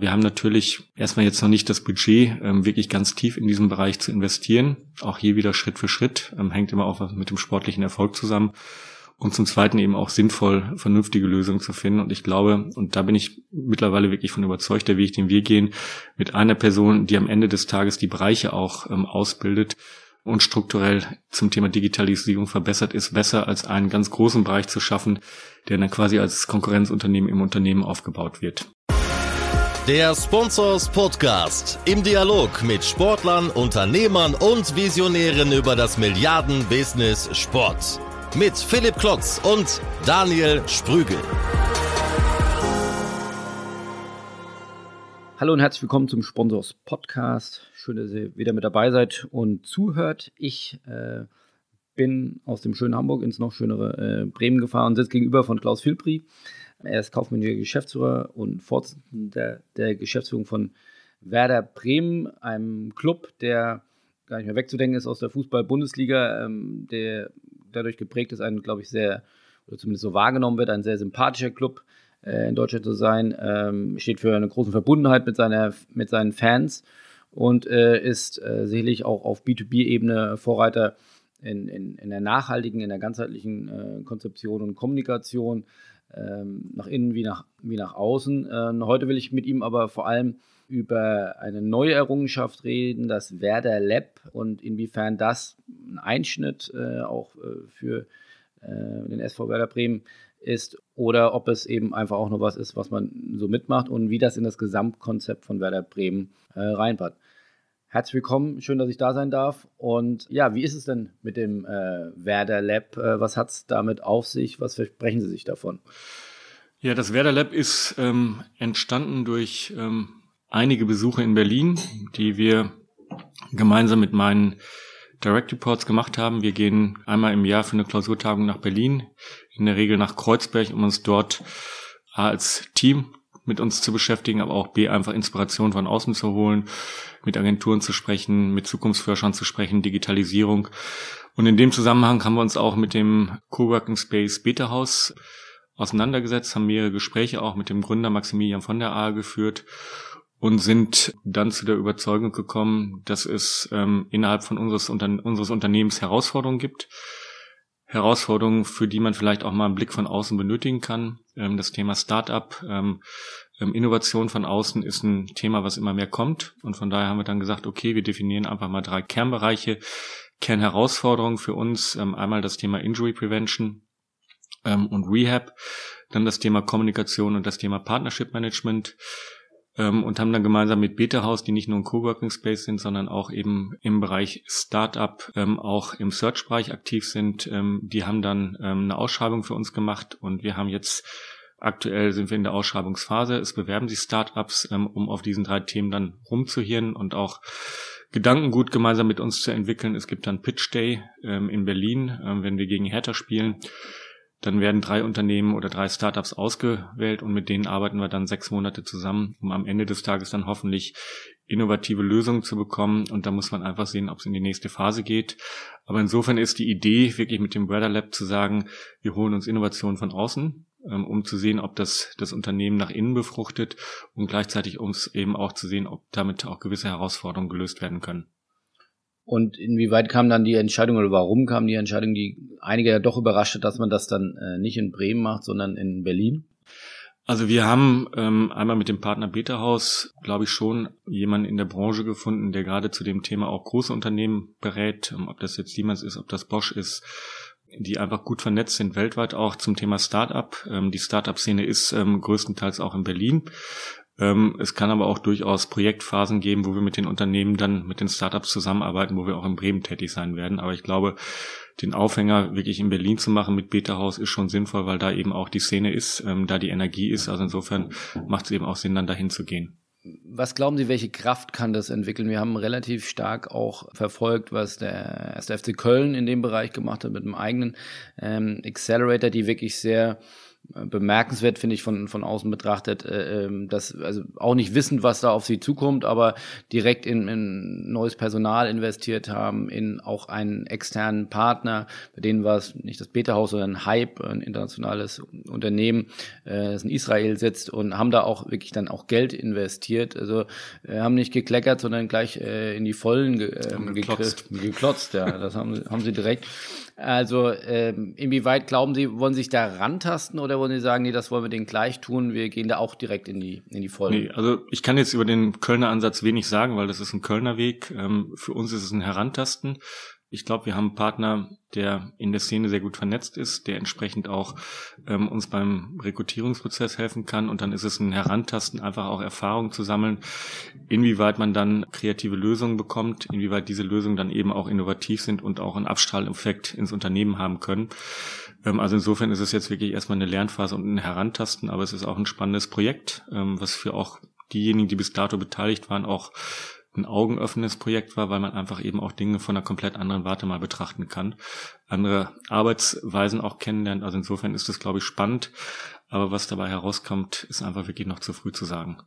Wir haben natürlich erstmal jetzt noch nicht das Budget, ähm, wirklich ganz tief in diesem Bereich zu investieren. Auch hier wieder Schritt für Schritt, ähm, hängt immer auch mit dem sportlichen Erfolg zusammen. Und zum Zweiten eben auch sinnvoll, vernünftige Lösungen zu finden. Und ich glaube, und da bin ich mittlerweile wirklich von überzeugt, der Weg, den wir gehen, mit einer Person, die am Ende des Tages die Bereiche auch ähm, ausbildet, und strukturell zum Thema Digitalisierung verbessert ist, besser als einen ganz großen Bereich zu schaffen, der dann quasi als Konkurrenzunternehmen im Unternehmen aufgebaut wird. Der Sponsors Podcast im Dialog mit Sportlern, Unternehmern und Visionären über das Milliarden-Business Sport. Mit Philipp Klotz und Daniel Sprügel. Hallo und herzlich willkommen zum Sponsors Podcast. Schön, dass ihr wieder mit dabei seid und zuhört. Ich äh, bin aus dem schönen Hamburg ins noch schönere äh, Bremen gefahren und sitze gegenüber von Klaus Filpri. Er ist kaufmännischer Geschäftsführer und Vorsitzender der Geschäftsführung von Werder Bremen, einem Club, der gar nicht mehr wegzudenken ist aus der Fußball-Bundesliga, ähm, der dadurch geprägt ist, ein, glaube ich, sehr, oder zumindest so wahrgenommen wird, ein sehr sympathischer Club äh, in Deutschland zu sein, ähm, steht für eine große Verbundenheit mit, seiner, mit seinen Fans und äh, ist äh, sicherlich auch auf B2B-Ebene Vorreiter in, in, in der nachhaltigen, in der ganzheitlichen äh, Konzeption und Kommunikation ähm, nach innen wie nach, wie nach außen. Ähm, heute will ich mit ihm aber vor allem über eine neue Errungenschaft reden, das Werder Lab und inwiefern das ein Einschnitt äh, auch äh, für äh, den SV Werder Bremen ist oder ob es eben einfach auch nur was ist, was man so mitmacht und wie das in das Gesamtkonzept von Werder Bremen äh, reinpasst. Herzlich willkommen, schön, dass ich da sein darf. Und ja, wie ist es denn mit dem äh, Werder Lab? Äh, was hat es damit auf sich? Was versprechen Sie sich davon? Ja, das Werder Lab ist ähm, entstanden durch ähm, einige Besuche in Berlin, die wir gemeinsam mit meinen Direct Reports gemacht haben. Wir gehen einmal im Jahr für eine Klausurtagung nach Berlin, in der Regel nach Kreuzberg, um uns dort als Team mit uns zu beschäftigen, aber auch B, einfach Inspiration von außen zu holen, mit Agenturen zu sprechen, mit Zukunftsforschern zu sprechen, Digitalisierung. Und in dem Zusammenhang haben wir uns auch mit dem Coworking Space Beta House auseinandergesetzt, haben mehrere Gespräche auch mit dem Gründer Maximilian von der A geführt und sind dann zu der Überzeugung gekommen, dass es ähm, innerhalb von unseres, Unter unseres Unternehmens Herausforderungen gibt. Herausforderungen, für die man vielleicht auch mal einen Blick von außen benötigen kann. Ähm, das Thema Startup, ähm, ähm, Innovation von außen ist ein Thema, was immer mehr kommt. Und von daher haben wir dann gesagt, okay, wir definieren einfach mal drei Kernbereiche, Kernherausforderungen für uns. einmal das Thema Injury Prevention und Rehab, dann das Thema Kommunikation und das Thema Partnership Management ähm, und haben dann gemeinsam mit Beta House, die nicht nur ein Coworking Space sind, sondern auch eben im Bereich Startup, ähm, auch im Search-Bereich aktiv sind, ähm, die haben dann ähm, eine Ausschreibung für uns gemacht und wir haben jetzt Aktuell sind wir in der Ausschreibungsphase. Es bewerben sich Startups, ähm, um auf diesen drei Themen dann rumzuhirnen und auch Gedankengut gemeinsam mit uns zu entwickeln. Es gibt dann Pitch Day ähm, in Berlin, ähm, wenn wir gegen Hertha spielen. Dann werden drei Unternehmen oder drei Startups ausgewählt und mit denen arbeiten wir dann sechs Monate zusammen, um am Ende des Tages dann hoffentlich innovative Lösungen zu bekommen. Und da muss man einfach sehen, ob es in die nächste Phase geht. Aber insofern ist die Idee, wirklich mit dem Weather Lab zu sagen, wir holen uns Innovationen von außen, ähm, um zu sehen, ob das das Unternehmen nach innen befruchtet und gleichzeitig um es eben auch zu sehen, ob damit auch gewisse Herausforderungen gelöst werden können. Und inwieweit kam dann die Entscheidung oder warum kam die Entscheidung, die einige ja doch überrascht hat, dass man das dann äh, nicht in Bremen macht, sondern in Berlin? Also wir haben ähm, einmal mit dem Partner Beta Haus, glaube ich, schon jemanden in der Branche gefunden, der gerade zu dem Thema auch große Unternehmen berät, ähm, ob das jetzt Siemens ist, ob das Bosch ist, die einfach gut vernetzt sind weltweit auch zum Thema Startup. Ähm, die Startup-Szene ist ähm, größtenteils auch in Berlin. Ähm, es kann aber auch durchaus Projektphasen geben, wo wir mit den Unternehmen dann mit den Startups zusammenarbeiten, wo wir auch in Bremen tätig sein werden. Aber ich glaube, den Aufhänger wirklich in Berlin zu machen mit Beta House ist schon sinnvoll, weil da eben auch die Szene ist, ähm, da die Energie ist. Also insofern macht es eben auch Sinn, dann dahin zu gehen. Was glauben Sie, welche Kraft kann das entwickeln? Wir haben relativ stark auch verfolgt, was der 1. FC Köln in dem Bereich gemacht hat mit einem eigenen ähm, Accelerator, die wirklich sehr bemerkenswert, finde ich, von, von außen betrachtet, äh, ähm, dass also auch nicht wissen, was da auf sie zukommt, aber direkt in, in neues Personal investiert haben, in auch einen externen Partner, bei denen war es nicht das Beta-Haus, sondern Hype, ein internationales Unternehmen, äh, das in Israel sitzt und haben da auch wirklich dann auch Geld investiert. Also äh, haben nicht gekleckert, sondern gleich äh, in die Vollen ge, äh, geklotzt. geklotzt. Ja, das haben, haben sie direkt. Also ähm, inwieweit glauben Sie, wollen Sie sich da rantasten oder wollen Sie sagen, nee, das wollen wir denen gleich tun, wir gehen da auch direkt in die, in die Folge? Nee, also ich kann jetzt über den Kölner Ansatz wenig sagen, weil das ist ein Kölner Weg. Ähm, für uns ist es ein Herantasten. Ich glaube, wir haben einen Partner, der in der Szene sehr gut vernetzt ist, der entsprechend auch ähm, uns beim Rekrutierungsprozess helfen kann. Und dann ist es ein Herantasten, einfach auch Erfahrungen zu sammeln, inwieweit man dann kreative Lösungen bekommt, inwieweit diese Lösungen dann eben auch innovativ sind und auch einen Abstrahleffekt ins Unternehmen haben können. Ähm, also insofern ist es jetzt wirklich erstmal eine Lernphase und ein Herantasten, aber es ist auch ein spannendes Projekt, ähm, was für auch diejenigen, die bis dato beteiligt waren, auch ein augenöffnendes Projekt war, weil man einfach eben auch Dinge von einer komplett anderen Warte mal betrachten kann, andere Arbeitsweisen auch kennenlernt. Also insofern ist das, glaube ich, spannend. Aber was dabei herauskommt, ist einfach wirklich noch zu früh zu sagen.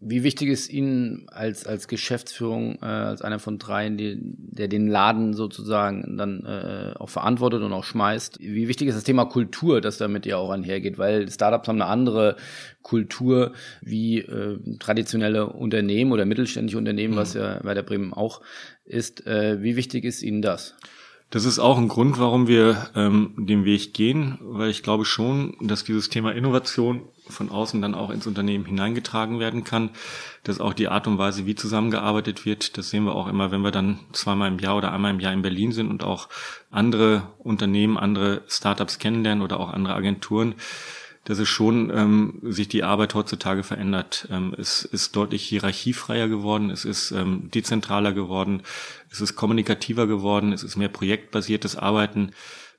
Wie wichtig ist Ihnen als, als Geschäftsführung, äh, als einer von dreien, die, der den Laden sozusagen dann äh, auch verantwortet und auch schmeißt, wie wichtig ist das Thema Kultur, das damit ja auch einhergeht? Weil Startups haben eine andere Kultur wie äh, traditionelle Unternehmen oder mittelständische Unternehmen, mhm. was ja bei der Bremen auch ist. Äh, wie wichtig ist Ihnen das? Das ist auch ein Grund, warum wir ähm, den Weg gehen, weil ich glaube schon, dass dieses Thema Innovation von außen dann auch ins Unternehmen hineingetragen werden kann, dass auch die Art und Weise, wie zusammengearbeitet wird, das sehen wir auch immer, wenn wir dann zweimal im Jahr oder einmal im Jahr in Berlin sind und auch andere Unternehmen, andere Startups kennenlernen oder auch andere Agenturen, dass es schon ähm, sich die Arbeit heutzutage verändert. Ähm, es ist deutlich hierarchiefreier geworden, es ist ähm, dezentraler geworden, es ist kommunikativer geworden, es ist mehr projektbasiertes Arbeiten.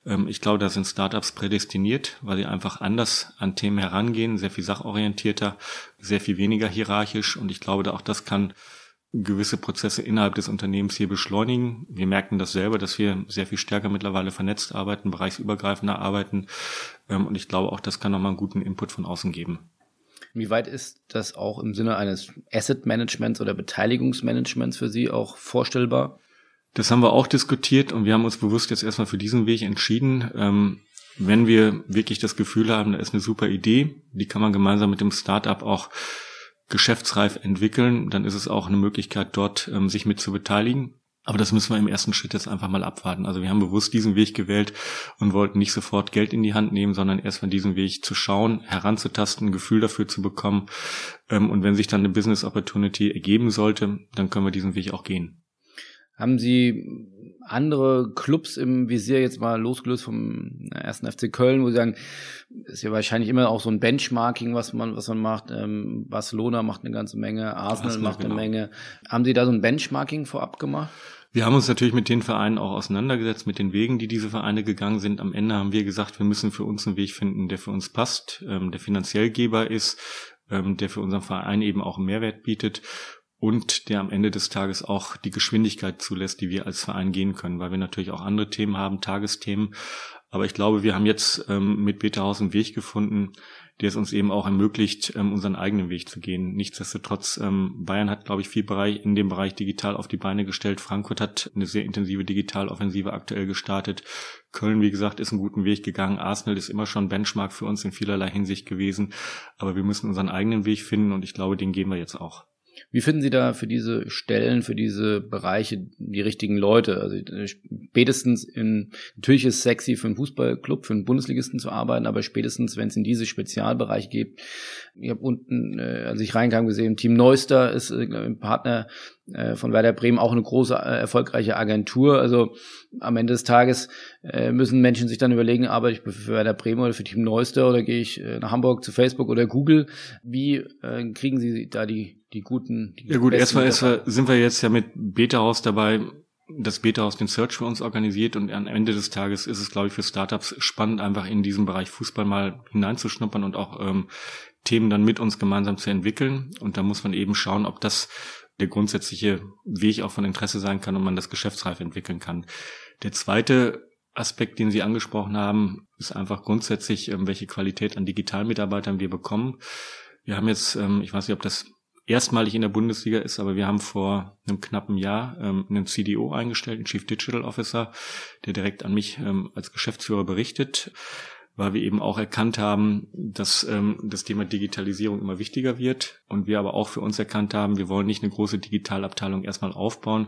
Ähm, ich glaube, da sind Startups prädestiniert, weil sie einfach anders an Themen herangehen, sehr viel sachorientierter, sehr viel weniger hierarchisch. Und ich glaube, auch das kann gewisse Prozesse innerhalb des Unternehmens hier beschleunigen. Wir merken das selber, dass wir sehr viel stärker mittlerweile vernetzt arbeiten, bereichsübergreifender arbeiten. Ähm, und ich glaube auch, das kann nochmal einen guten Input von außen geben. Wie weit ist das auch im Sinne eines Asset Managements oder Beteiligungsmanagements für Sie auch vorstellbar? Das haben wir auch diskutiert und wir haben uns bewusst jetzt erstmal für diesen Weg entschieden. Ähm, wenn wir wirklich das Gefühl haben, da ist eine super Idee, die kann man gemeinsam mit dem Startup auch geschäftsreif entwickeln, dann ist es auch eine Möglichkeit, dort ähm, sich mit zu beteiligen. Aber das müssen wir im ersten Schritt jetzt einfach mal abwarten. Also wir haben bewusst diesen Weg gewählt und wollten nicht sofort Geld in die Hand nehmen, sondern erstmal diesen Weg zu schauen, heranzutasten, ein Gefühl dafür zu bekommen. Ähm, und wenn sich dann eine Business Opportunity ergeben sollte, dann können wir diesen Weg auch gehen. Haben Sie andere Clubs im Visier jetzt mal losgelöst vom ersten FC Köln, wo Sie sagen, ist ja wahrscheinlich immer auch so ein Benchmarking, was man, was man macht. Ähm, Barcelona macht eine ganze Menge, Arsenal, Arsenal macht eine genau. Menge. Haben Sie da so ein Benchmarking vorab gemacht? Wir haben uns natürlich mit den Vereinen auch auseinandergesetzt, mit den Wegen, die diese Vereine gegangen sind. Am Ende haben wir gesagt, wir müssen für uns einen Weg finden, der für uns passt, ähm, der finanziell geber ist, ähm, der für unseren Verein eben auch einen Mehrwert bietet und der am Ende des Tages auch die Geschwindigkeit zulässt, die wir als Verein gehen können, weil wir natürlich auch andere Themen haben, Tagesthemen. Aber ich glaube, wir haben jetzt ähm, mit Beterhaus einen Weg gefunden, der es uns eben auch ermöglicht, ähm, unseren eigenen Weg zu gehen. Nichtsdestotrotz, ähm, Bayern hat, glaube ich, viel Bereich in dem Bereich digital auf die Beine gestellt. Frankfurt hat eine sehr intensive Digitaloffensive aktuell gestartet. Köln, wie gesagt, ist einen guten Weg gegangen. Arsenal ist immer schon Benchmark für uns in vielerlei Hinsicht gewesen. Aber wir müssen unseren eigenen Weg finden und ich glaube, den gehen wir jetzt auch. Wie finden Sie da für diese Stellen, für diese Bereiche die richtigen Leute? Also äh, spätestens in, natürlich ist sexy für einen Fußballclub, für einen Bundesligisten zu arbeiten, aber spätestens, wenn es in diese Spezialbereiche geht, ich habe unten, äh, als ich reinkam, gesehen, Team Neuster ist äh, ein Partner von Werder Bremen auch eine große, äh, erfolgreiche Agentur. Also am Ende des Tages äh, müssen Menschen sich dann überlegen, arbeite ich für Werder Bremen oder für Team Neuster oder gehe ich nach Hamburg zu Facebook oder Google. Wie kriegen Sie da die, die guten die Ja gut, erstmal, erstmal sind wir jetzt ja mit Beta House dabei, das Beta House den Search für uns organisiert und am Ende des Tages ist es, glaube ich, für Startups spannend, einfach in diesem Bereich Fußball mal hineinzuschnuppern und auch ähm, Themen dann mit uns gemeinsam zu entwickeln. Und da muss man eben schauen, ob das der grundsätzliche Weg auch von Interesse sein kann und man das geschäftsreif entwickeln kann. Der zweite Aspekt, den Sie angesprochen haben, ist einfach grundsätzlich, ähm, welche Qualität an Digitalmitarbeitern wir bekommen. Wir haben jetzt, ähm, ich weiß nicht, ob das erstmalig in der Bundesliga ist, aber wir haben vor einem knappen Jahr ähm, einen CDO eingestellt, einen Chief Digital Officer, der direkt an mich als Geschäftsführer berichtet weil wir eben auch erkannt haben, dass ähm, das Thema Digitalisierung immer wichtiger wird und wir aber auch für uns erkannt haben, wir wollen nicht eine große Digitalabteilung erstmal aufbauen,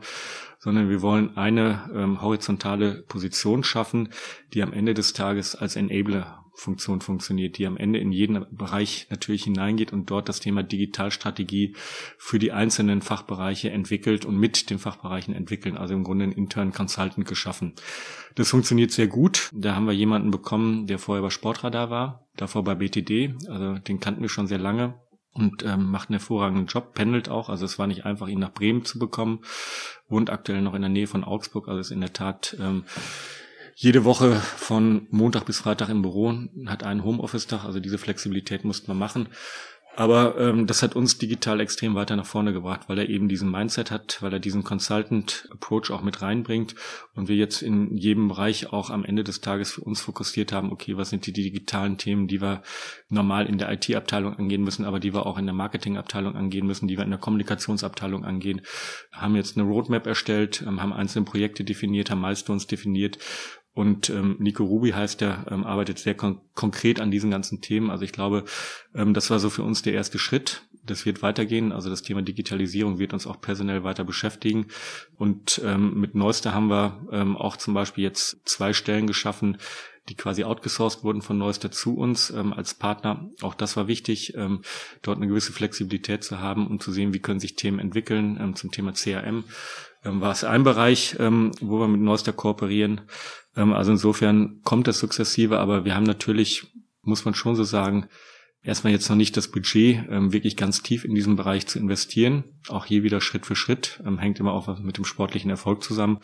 sondern wir wollen eine ähm, horizontale Position schaffen, die am Ende des Tages als Enabler Funktion funktioniert, die am Ende in jeden Bereich natürlich hineingeht und dort das Thema Digitalstrategie für die einzelnen Fachbereiche entwickelt und mit den Fachbereichen entwickeln, also im Grunde einen internen Consultant geschaffen. Das funktioniert sehr gut. Da haben wir jemanden bekommen, der vorher bei Sportradar war, davor bei BTD, also den kannten wir schon sehr lange und ähm, macht einen hervorragenden Job, pendelt auch, also es war nicht einfach, ihn nach Bremen zu bekommen, wohnt aktuell noch in der Nähe von Augsburg, also ist in der Tat ähm, jede Woche von Montag bis Freitag im Büro, hat einen Homeoffice-Tag, also diese Flexibilität musste man machen. Aber ähm, das hat uns digital extrem weiter nach vorne gebracht, weil er eben diesen Mindset hat, weil er diesen Consultant-Approach auch mit reinbringt und wir jetzt in jedem Bereich auch am Ende des Tages für uns fokussiert haben, okay, was sind die digitalen Themen, die wir normal in der IT-Abteilung angehen müssen, aber die wir auch in der Marketing-Abteilung angehen müssen, die wir in der Kommunikationsabteilung angehen, haben jetzt eine Roadmap erstellt, ähm, haben einzelne Projekte definiert, haben Milestones definiert und ähm, Nico Ruby heißt der, ähm, arbeitet sehr kon konkret an diesen ganzen Themen. Also ich glaube, ähm, das war so für uns der erste Schritt. Das wird weitergehen. Also das Thema Digitalisierung wird uns auch personell weiter beschäftigen. Und ähm, mit Neuster haben wir ähm, auch zum Beispiel jetzt zwei Stellen geschaffen, die quasi outgesourced wurden von Neuster zu uns ähm, als Partner. Auch das war wichtig, ähm, dort eine gewisse Flexibilität zu haben, um zu sehen, wie können sich Themen entwickeln. Ähm, zum Thema CRM ähm, war es ein Bereich, ähm, wo wir mit Neuster kooperieren. Ähm, also insofern kommt das sukzessive, aber wir haben natürlich, muss man schon so sagen, erstmal jetzt noch nicht das Budget, ähm, wirklich ganz tief in diesem Bereich zu investieren. Auch hier wieder Schritt für Schritt, ähm, hängt immer auch mit dem sportlichen Erfolg zusammen.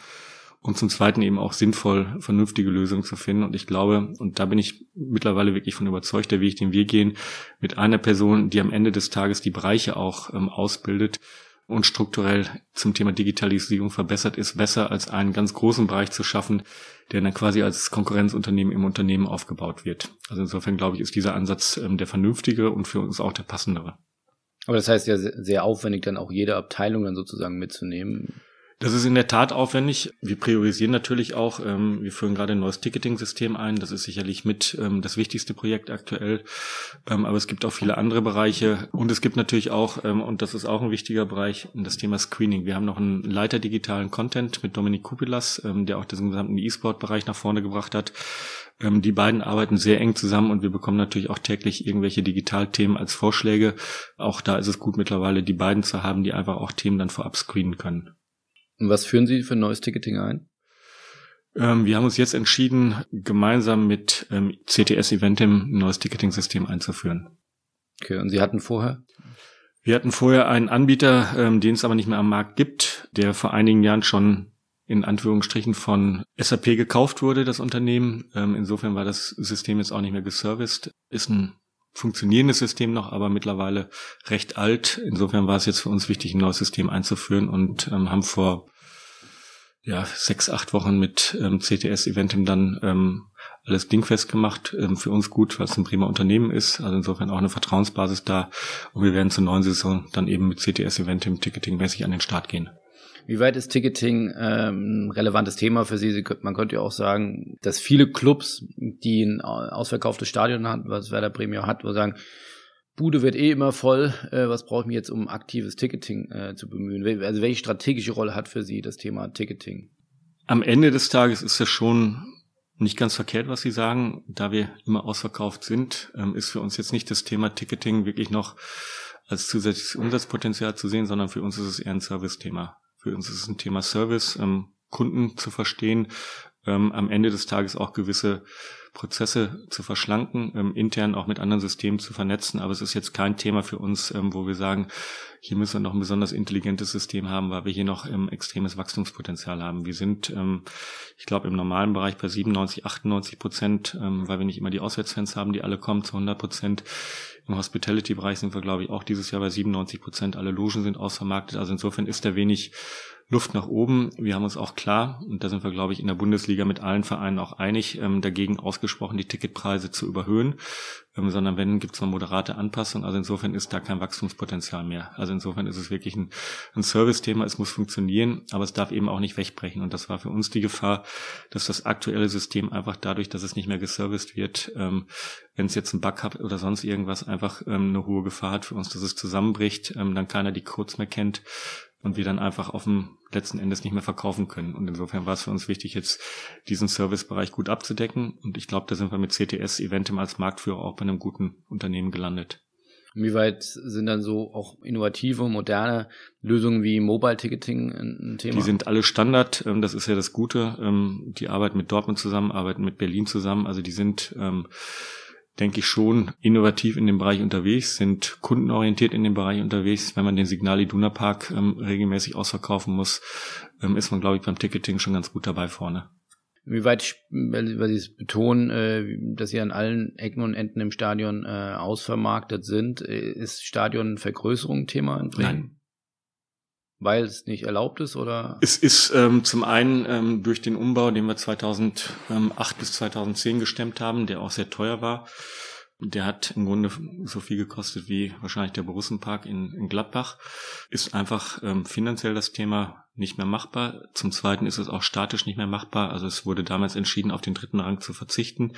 Und zum Zweiten eben auch sinnvoll, vernünftige Lösungen zu finden. Und ich glaube, und da bin ich mittlerweile wirklich von überzeugt, der Weg, den wir gehen, mit einer Person, die am Ende des Tages die Bereiche auch ähm, ausbildet, und strukturell zum Thema Digitalisierung verbessert ist, besser als einen ganz großen Bereich zu schaffen, der dann quasi als Konkurrenzunternehmen im Unternehmen aufgebaut wird. Also insofern glaube ich, ist dieser Ansatz ähm, der vernünftige und für uns auch der passendere. Aber das heißt ja sehr aufwendig, dann auch jede Abteilung dann sozusagen mitzunehmen. Das ist in der Tat aufwendig. Wir priorisieren natürlich auch. Ähm, wir führen gerade ein neues Ticketing-System ein. Das ist sicherlich mit ähm, das wichtigste Projekt aktuell. Ähm, aber es gibt auch viele andere Bereiche. Und es gibt natürlich auch, ähm, und das ist auch ein wichtiger Bereich, das Thema Screening. Wir haben noch einen Leiter digitalen Content mit Dominik Kupilas, ähm, der auch den gesamten E-Sport-Bereich nach vorne gebracht hat. Ähm, die beiden arbeiten sehr eng zusammen und wir bekommen natürlich auch täglich irgendwelche Digitalthemen als Vorschläge. Auch da ist es gut mittlerweile, die beiden zu haben, die einfach auch Themen dann vorab screenen können. Und was führen Sie für ein neues Ticketing ein? Ähm, wir haben uns jetzt entschieden, gemeinsam mit ähm, CTS Eventim ein neues Ticketing-System einzuführen. Okay, und Sie hatten vorher? Wir hatten vorher einen Anbieter, ähm, den es aber nicht mehr am Markt gibt, der vor einigen Jahren schon in Anführungsstrichen von SAP gekauft wurde, das Unternehmen. Ähm, insofern war das System jetzt auch nicht mehr geserviced. Ist ein funktionierendes System noch, aber mittlerweile recht alt. Insofern war es jetzt für uns wichtig, ein neues System einzuführen und ähm, haben vor ja, sechs, acht Wochen mit ähm, CTS Eventim dann ähm, alles dingfest gemacht. Ähm, für uns gut, weil es ein prima Unternehmen ist. Also insofern auch eine Vertrauensbasis da. Und wir werden zur neuen Saison dann eben mit CTS Eventim ticketingmäßig an den Start gehen. Wie weit ist Ticketing ähm, ein relevantes Thema für Sie? Sie man könnte ja auch sagen, dass viele Clubs, die ein ausverkauftes Stadion haben, was Werder Bremen hat, wo sagen, Bude wird eh immer voll, äh, was brauche ich mir jetzt, um aktives Ticketing äh, zu bemühen? Also welche strategische Rolle hat für Sie das Thema Ticketing? Am Ende des Tages ist es schon nicht ganz verkehrt, was Sie sagen. Da wir immer ausverkauft sind, ähm, ist für uns jetzt nicht das Thema Ticketing wirklich noch als zusätzliches Umsatzpotenzial zu sehen, sondern für uns ist es eher ein Service-Thema. Für uns ist es ein Thema Service, ähm, Kunden zu verstehen, ähm, am Ende des Tages auch gewisse Prozesse zu verschlanken, ähm, intern auch mit anderen Systemen zu vernetzen. Aber es ist jetzt kein Thema für uns, ähm, wo wir sagen, hier müssen wir noch ein besonders intelligentes System haben, weil wir hier noch ähm, extremes Wachstumspotenzial haben. Wir sind, ähm, ich glaube, im normalen Bereich bei 97, 98 Prozent, ähm, weil wir nicht immer die Auswärtsfans haben, die alle kommen zu 100 Prozent. Im Hospitality-Bereich sind wir, glaube ich, auch dieses Jahr bei 97 Prozent. Alle Logen sind ausvermarktet. Also insofern ist da wenig Luft nach oben. Wir haben uns auch klar, und da sind wir, glaube ich, in der Bundesliga mit allen Vereinen auch einig, ähm, dagegen ausgesprochen, die Ticketpreise zu überhöhen, ähm, sondern wenn, gibt es eine moderate Anpassung. Also insofern ist da kein Wachstumspotenzial mehr. Also insofern ist es wirklich ein, ein Service-Thema. Es muss funktionieren, aber es darf eben auch nicht wegbrechen. Und das war für uns die Gefahr, dass das aktuelle System einfach dadurch, dass es nicht mehr geserviced wird, ähm, wenn es jetzt ein Bug hat oder sonst irgendwas, einfach ähm, eine hohe Gefahr hat für uns, dass es zusammenbricht, ähm, dann keiner die Codes mehr kennt und wir dann einfach auf dem letzten Endes nicht mehr verkaufen können. Und insofern war es für uns wichtig, jetzt diesen Servicebereich gut abzudecken. Und ich glaube, da sind wir mit CTS Eventim als Marktführer auch bei einem guten Unternehmen gelandet. Inwieweit sind dann so auch innovative, moderne Lösungen wie Mobile Ticketing ein Thema? Die sind alle Standard. Ähm, das ist ja das Gute. Ähm, die arbeiten mit Dortmund zusammen, arbeiten mit Berlin zusammen. Also die sind ähm, denke ich, schon innovativ in dem Bereich unterwegs, sind kundenorientiert in dem Bereich unterwegs. Wenn man den Signal Iduna Park ähm, regelmäßig ausverkaufen muss, ähm, ist man, glaube ich, beim Ticketing schon ganz gut dabei vorne. Wie weit, weil, weil Sie es betonen, äh, dass Sie an allen Ecken und Enden im Stadion äh, ausvermarktet sind, äh, ist Stadionvergrößerung Thema in Bremen? Nein. Weil es nicht erlaubt ist, oder? Es ist ähm, zum einen ähm, durch den Umbau, den wir 2008 bis 2010 gestemmt haben, der auch sehr teuer war. Der hat im Grunde so viel gekostet wie wahrscheinlich der Borussenpark in, in Gladbach. Ist einfach ähm, finanziell das Thema nicht mehr machbar. Zum Zweiten ist es auch statisch nicht mehr machbar. Also es wurde damals entschieden, auf den dritten Rang zu verzichten.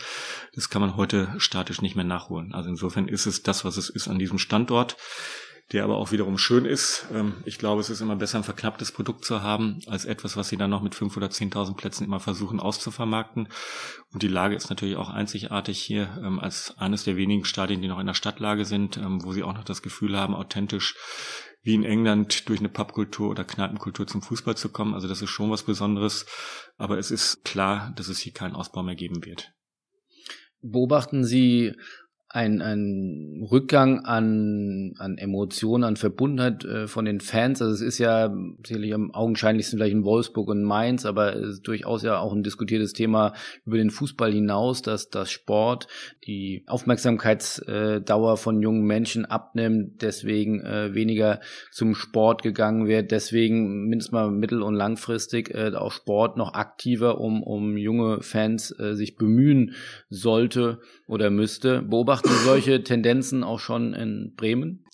Das kann man heute statisch nicht mehr nachholen. Also insofern ist es das, was es ist an diesem Standort der aber auch wiederum schön ist. Ähm, ich glaube, es ist immer besser, ein verknapptes Produkt zu haben, als etwas, was sie dann noch mit fünf oder zehntausend Plätzen immer versuchen auszuvermarkten. Und die Lage ist natürlich auch einzigartig hier ähm, als eines der wenigen Stadien, die noch in der Stadtlage sind, ähm, wo sie auch noch das Gefühl haben, authentisch wie in England durch eine Pubkultur oder Kneipenkultur zum Fußball zu kommen. Also das ist schon was Besonderes. Aber es ist klar, dass es hier keinen Ausbau mehr geben wird. Beobachten Sie ein, ein Rückgang an, an Emotionen, an Verbundenheit äh, von den Fans. Also es ist ja sicherlich am augenscheinlichsten vielleicht in Wolfsburg und Mainz, aber es ist durchaus ja auch ein diskutiertes Thema über den Fußball hinaus, dass das Sport die Aufmerksamkeitsdauer von jungen Menschen abnimmt, deswegen äh, weniger zum Sport gegangen wird, deswegen mindestens mal mittel- und langfristig äh, auch Sport noch aktiver um, um junge Fans äh, sich bemühen sollte oder müsste. Beobachten Sie solche Tendenzen auch schon in Bremen?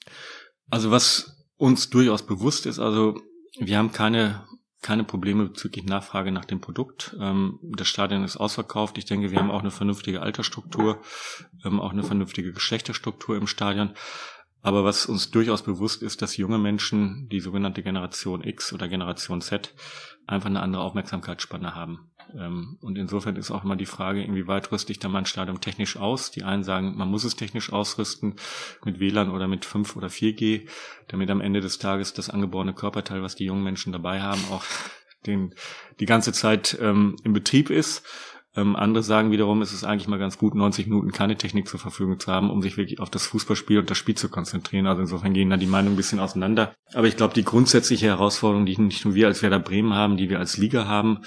Also was uns durchaus bewusst ist, also wir haben keine keine Probleme bezüglich Nachfrage nach dem Produkt. Ähm, das Stadion ist ausverkauft. Ich denke, wir haben auch eine vernünftige Altersstruktur, ähm, auch eine vernünftige Geschlechterstruktur im Stadion. Aber was uns durchaus bewusst ist, dass junge Menschen, die sogenannte Generation X oder Generation Z, einfach eine andere Aufmerksamkeitsspanne haben. Ähm, und insofern ist auch immer die Frage, inwieweit rüste ich da mein Stadion technisch aus? Die einen sagen, man muss es technisch ausrüsten mit WLAN oder mit 5 oder 4G, damit am Ende des Tages das angeborene Körperteil, was die jungen Menschen dabei haben, auch den, die ganze Zeit ähm, im Betrieb ist. Ähm, andere sagen wiederum, es ist eigentlich mal ganz gut, 90 Minuten keine Technik zur Verfügung zu haben, um sich wirklich auf das Fußballspiel und das Spiel zu konzentrieren. Also insofern gehen da die Meinungen ein bisschen auseinander. Aber ich glaube, die grundsätzliche Herausforderung, die nicht nur wir als Werder Bremen haben, die wir als Liga haben,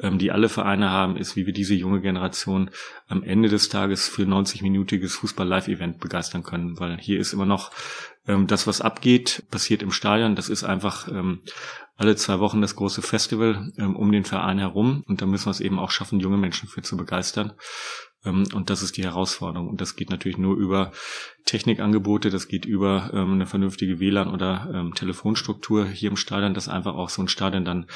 ähm, die alle Vereine haben, ist, wie wir diese junge Generation am Ende des Tages für 90-minütiges Fußball-Live-Event begeistern können. Weil hier ist immer noch ähm, das, was abgeht, passiert im Stadion. Das ist einfach ähm, alle zwei Wochen das große Festival ähm, um den Verein herum. Und da müssen wir es eben auch schaffen, junge Menschen für zu begeistern. Ähm, und das ist die Herausforderung. Und das geht natürlich nur über Technikangebote, das geht über ähm, eine vernünftige WLAN- oder ähm, Telefonstruktur hier im Stadion, dass einfach auch so ein Stadion dann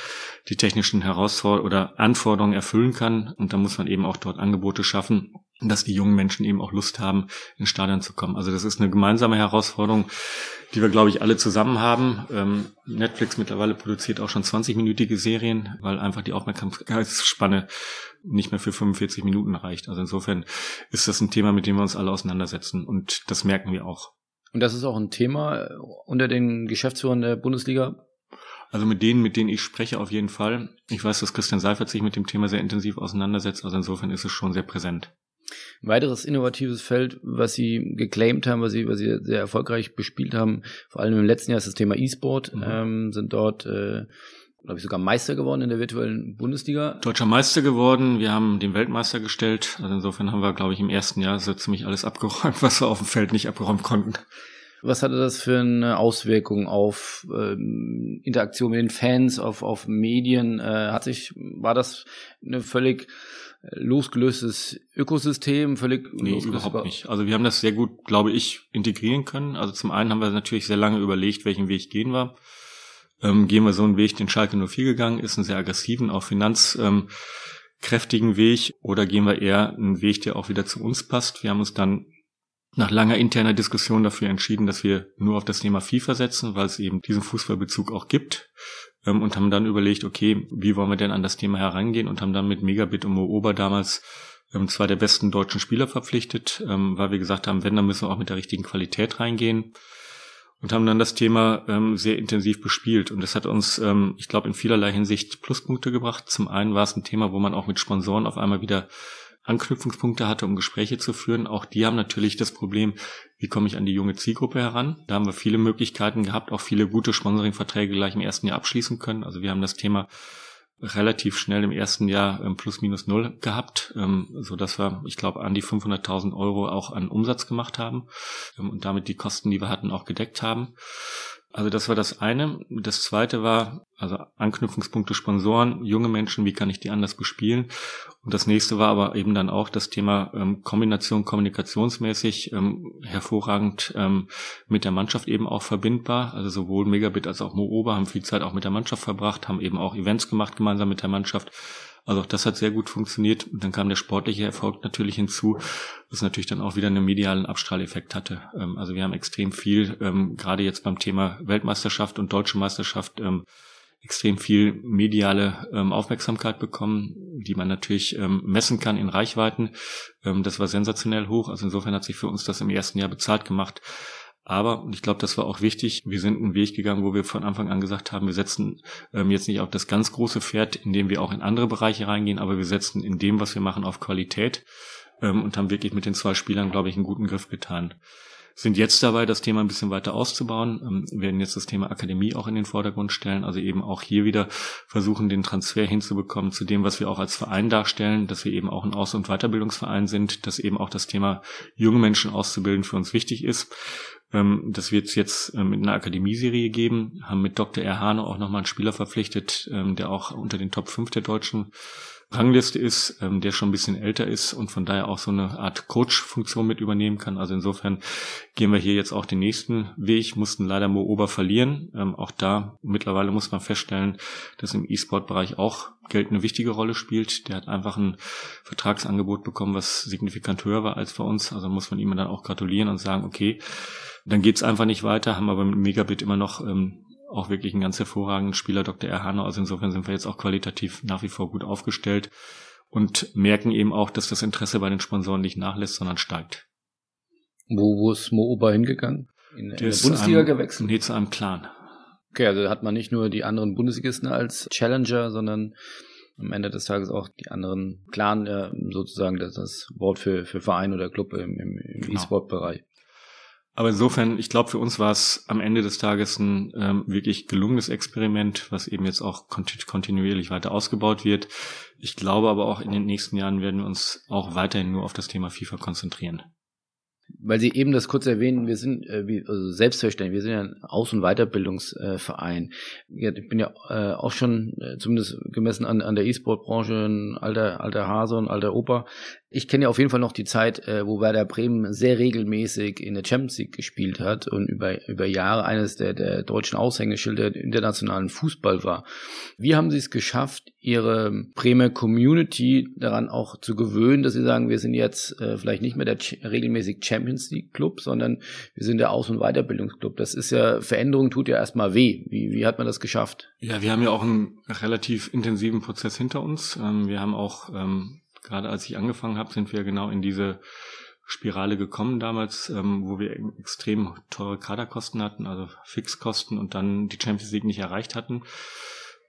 die technischen Herausforderungen oder Anforderungen erfüllen kann. Und da muss man eben auch dort Angebote schaffen, dass die jungen Menschen eben auch Lust haben, ins Stadion zu kommen. Also das ist eine gemeinsame Herausforderung, die wir, glaube ich, alle zusammen haben. Ähm, Netflix mittlerweile produziert auch schon 20-minütige Serien, weil einfach die Aufmerksamkeitsspanne nicht mehr für 45 Minuten reicht. Also insofern ist das ein Thema, mit dem wir uns alle auseinandersetzen und das merken wir auch. Und das ist auch ein Thema unter den Geschäftsführern der Bundesliga? Also mit denen, mit denen ich spreche, auf jeden Fall. Ich weiß, dass Christian Seifert sich mit dem Thema sehr intensiv auseinandersetzt. Also insofern ist es schon sehr präsent. Ein weiteres innovatives Feld, was Sie geclaimed haben, was Sie, was Sie sehr erfolgreich bespielt haben, vor allem im letzten Jahr ist das Thema E-Sport, mhm. ähm, sind dort, äh, glaube ich, sogar Meister geworden in der virtuellen Bundesliga. Deutscher Meister geworden, wir haben den Weltmeister gestellt, also insofern haben wir, glaube ich, im ersten Jahr so ziemlich alles abgeräumt, was wir auf dem Feld nicht abgeräumt konnten. Was hatte das für eine Auswirkung auf ähm, Interaktion mit den Fans, auf, auf Medien? Äh, hat sich, war das eine völlig losgelöstes Ökosystem, völlig nee, überhaupt nicht. Also wir haben das sehr gut, glaube ich, integrieren können. Also zum einen haben wir natürlich sehr lange überlegt, welchen Weg gehen wir. Ähm, gehen wir so einen Weg, den Schalke 04 gegangen ist, einen sehr aggressiven, auch finanzkräftigen ähm, Weg, oder gehen wir eher einen Weg, der auch wieder zu uns passt. Wir haben uns dann nach langer interner Diskussion dafür entschieden, dass wir nur auf das Thema FIFA setzen, weil es eben diesen Fußballbezug auch gibt ähm, und haben dann überlegt, okay, wie wollen wir denn an das Thema herangehen und haben dann mit Megabit und Mooba damals ähm, zwei der besten deutschen Spieler verpflichtet, ähm, weil wir gesagt haben, wenn, dann müssen wir auch mit der richtigen Qualität reingehen und haben dann das Thema ähm, sehr intensiv bespielt. Und das hat uns, ähm, ich glaube, in vielerlei Hinsicht Pluspunkte gebracht. Zum einen war es ein Thema, wo man auch mit Sponsoren auf einmal wieder Anknüpfungspunkte hatte, um Gespräche zu führen. Auch die haben natürlich das Problem, wie komme ich an die junge Zielgruppe heran? Da haben wir viele Möglichkeiten gehabt, auch viele gute Sponsoringverträge gleich im ersten Jahr abschließen können. Also wir haben das Thema relativ schnell im ersten Jahr ähm, plus minus null gehabt, ähm, so dass wir, ich glaube, an die 500.000 Euro auch an Umsatz gemacht haben ähm, und damit die Kosten, die wir hatten, auch gedeckt haben. Also das war das eine. Das zweite war, also Anknüpfungspunkte Sponsoren, junge Menschen, wie kann ich die anders bespielen? Und das nächste war aber eben dann auch das Thema ähm, Kombination kommunikationsmäßig ähm, hervorragend ähm, mit der Mannschaft eben auch verbindbar. Also sowohl Megabit als auch Mooba haben viel Zeit auch mit der Mannschaft verbracht, haben eben auch Events gemacht gemeinsam mit der Mannschaft also auch das hat sehr gut funktioniert. Und dann kam der sportliche Erfolg natürlich hinzu, was natürlich dann auch wieder einen medialen Abstrahleffekt hatte. Ähm, also wir haben extrem viel, ähm, gerade jetzt beim Thema Weltmeisterschaft und Deutsche Meisterschaft, ähm, extrem viel mediale Aufmerksamkeit bekommen, die man natürlich messen kann in Reichweiten. das war sensationell hoch. Also insofern hat sich für uns das im ersten Jahr bezahlt gemacht. Aber, und ich glaube, das war auch wichtig, wir sind einen Weg gegangen, wo wir von Anfang an gesagt haben, wir setzen ähm, jetzt nicht auf das ganz große Pferd, indem wir auch in andere Bereiche reingehen, aber wir setzen in dem, was wir machen, auf Qualität ähm, und haben wirklich mit den zwei Spielern, glaube ich, einen guten Griff getan. Sind jetzt dabei, das Thema ein bisschen weiter auszubauen, ähm, werden jetzt das Thema Akademie auch in den Vordergrund stellen, also eben auch hier wieder versuchen, den Transfer hinzubekommen zu dem, was wir auch als Verein darstellen, dass wir eben auch ein Aus- und Weiterbildungsverein sind, dass eben auch das Thema junge Menschen auszubilden für uns wichtig ist ähm, das wird es jetzt ähm, mit einer Akademieserie geben, haben mit Dr. Erhane auch nochmal einen Spieler verpflichtet, ähm, der auch unter den Top 5 der deutschen Rangliste ist, ähm, der schon ein bisschen älter ist und von daher auch so eine Art Coach-Funktion mit übernehmen kann. Also insofern gehen wir hier jetzt auch den nächsten Weg, mussten leider Mo Ober verlieren. Ähm, auch da mittlerweile muss man feststellen, dass im E-Sport-Bereich auch Geld eine wichtige Rolle spielt. Der hat einfach ein Vertragsangebot bekommen, was signifikant höher war als bei uns. Also muss man ihm dann auch gratulieren und sagen, okay, dann geht's einfach nicht weiter, haben aber mit Megabit immer noch ähm, auch wirklich einen ganz hervorragenden Spieler, Dr. Erhano. Also insofern sind wir jetzt auch qualitativ nach wie vor gut aufgestellt und merken eben auch, dass das Interesse bei den Sponsoren nicht nachlässt, sondern steigt. Wo, wo ist Mo Ober hingegangen? In, in der Bundesliga einem, gewechselt? Nee, zu einem Clan. Okay, also hat man nicht nur die anderen Bundesligisten als Challenger, sondern am Ende des Tages auch die anderen Clan, äh, sozusagen das, das Wort für, für Verein oder Club im, im, im genau. E-Sport-Bereich. Aber insofern, ich glaube, für uns war es am Ende des Tages ein ähm, wirklich gelungenes Experiment, was eben jetzt auch kontinuierlich weiter ausgebaut wird. Ich glaube aber auch in den nächsten Jahren werden wir uns auch weiterhin nur auf das Thema FIFA konzentrieren weil Sie eben das kurz erwähnen, wir sind äh, wie, also selbstverständlich, wir sind ja ein Aus- und Weiterbildungsverein. Äh, ich bin ja äh, auch schon, äh, zumindest gemessen an, an der E-Sport-Branche, ein alter, alter Hase und alter Opa ich kenne ja auf jeden Fall noch die Zeit, äh, wo Werder Bremen sehr regelmäßig in der Champions League gespielt hat und über, über Jahre eines der, der deutschen Aushängeschilder internationalen Fußball war. Wie haben Sie es geschafft, Ihre Bremer Community daran auch zu gewöhnen, dass Sie sagen, wir sind jetzt äh, vielleicht nicht mehr der Ch regelmäßig Champions League Club, sondern wir sind der Aus- und Weiterbildungsclub. Das ist ja, Veränderung tut ja erstmal weh. Wie, wie hat man das geschafft? Ja, wir haben ja auch einen relativ intensiven Prozess hinter uns. Ähm, wir haben auch ähm, gerade als ich angefangen habe, sind wir genau in diese Spirale gekommen damals, ähm, wo wir extrem teure Kaderkosten hatten, also Fixkosten und dann die Champions League nicht erreicht hatten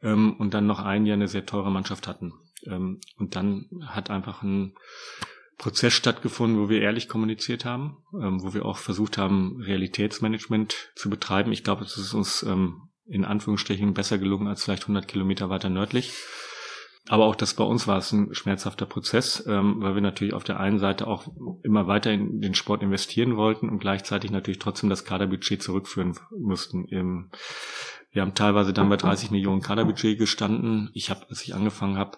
ähm, und dann noch ein Jahr eine sehr teure Mannschaft hatten. Ähm, und dann hat einfach ein Prozess stattgefunden, wo wir ehrlich kommuniziert haben, ähm, wo wir auch versucht haben, Realitätsmanagement zu betreiben. Ich glaube, es ist uns ähm, in Anführungsstrichen besser gelungen als vielleicht 100 Kilometer weiter nördlich Aber auch das bei uns war es ein schmerzhafter Prozess, ähm, weil wir natürlich auf der einen Seite auch immer weiter in den Sport investieren wollten und gleichzeitig natürlich trotzdem das Kaderbudget zurückführen mussten. Wir haben teilweise dann bei 30 Millionen Kaderbudget gestanden. Ich habe, als ich angefangen habe,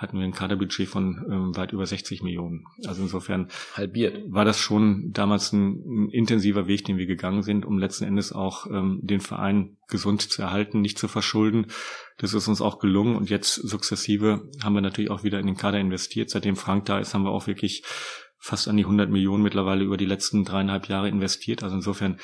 hatten wir ein Kaderbudget von ähm, weit über 60 Millionen. Also insofern halbiert. War das schon damals ein, ein, intensiver Weg, den wir gegangen sind, um letzten Endes auch ähm, den Verein gesund zu erhalten, nicht zu verschulden. Das ist uns auch gelungen und jetzt sukzessive haben wir natürlich auch wieder in den Kader investiert. Seitdem Frank da ist, haben wir auch wirklich fast an die 100 Millionen mittlerweile über die letzten dreieinhalb Jahre investiert. Also insofern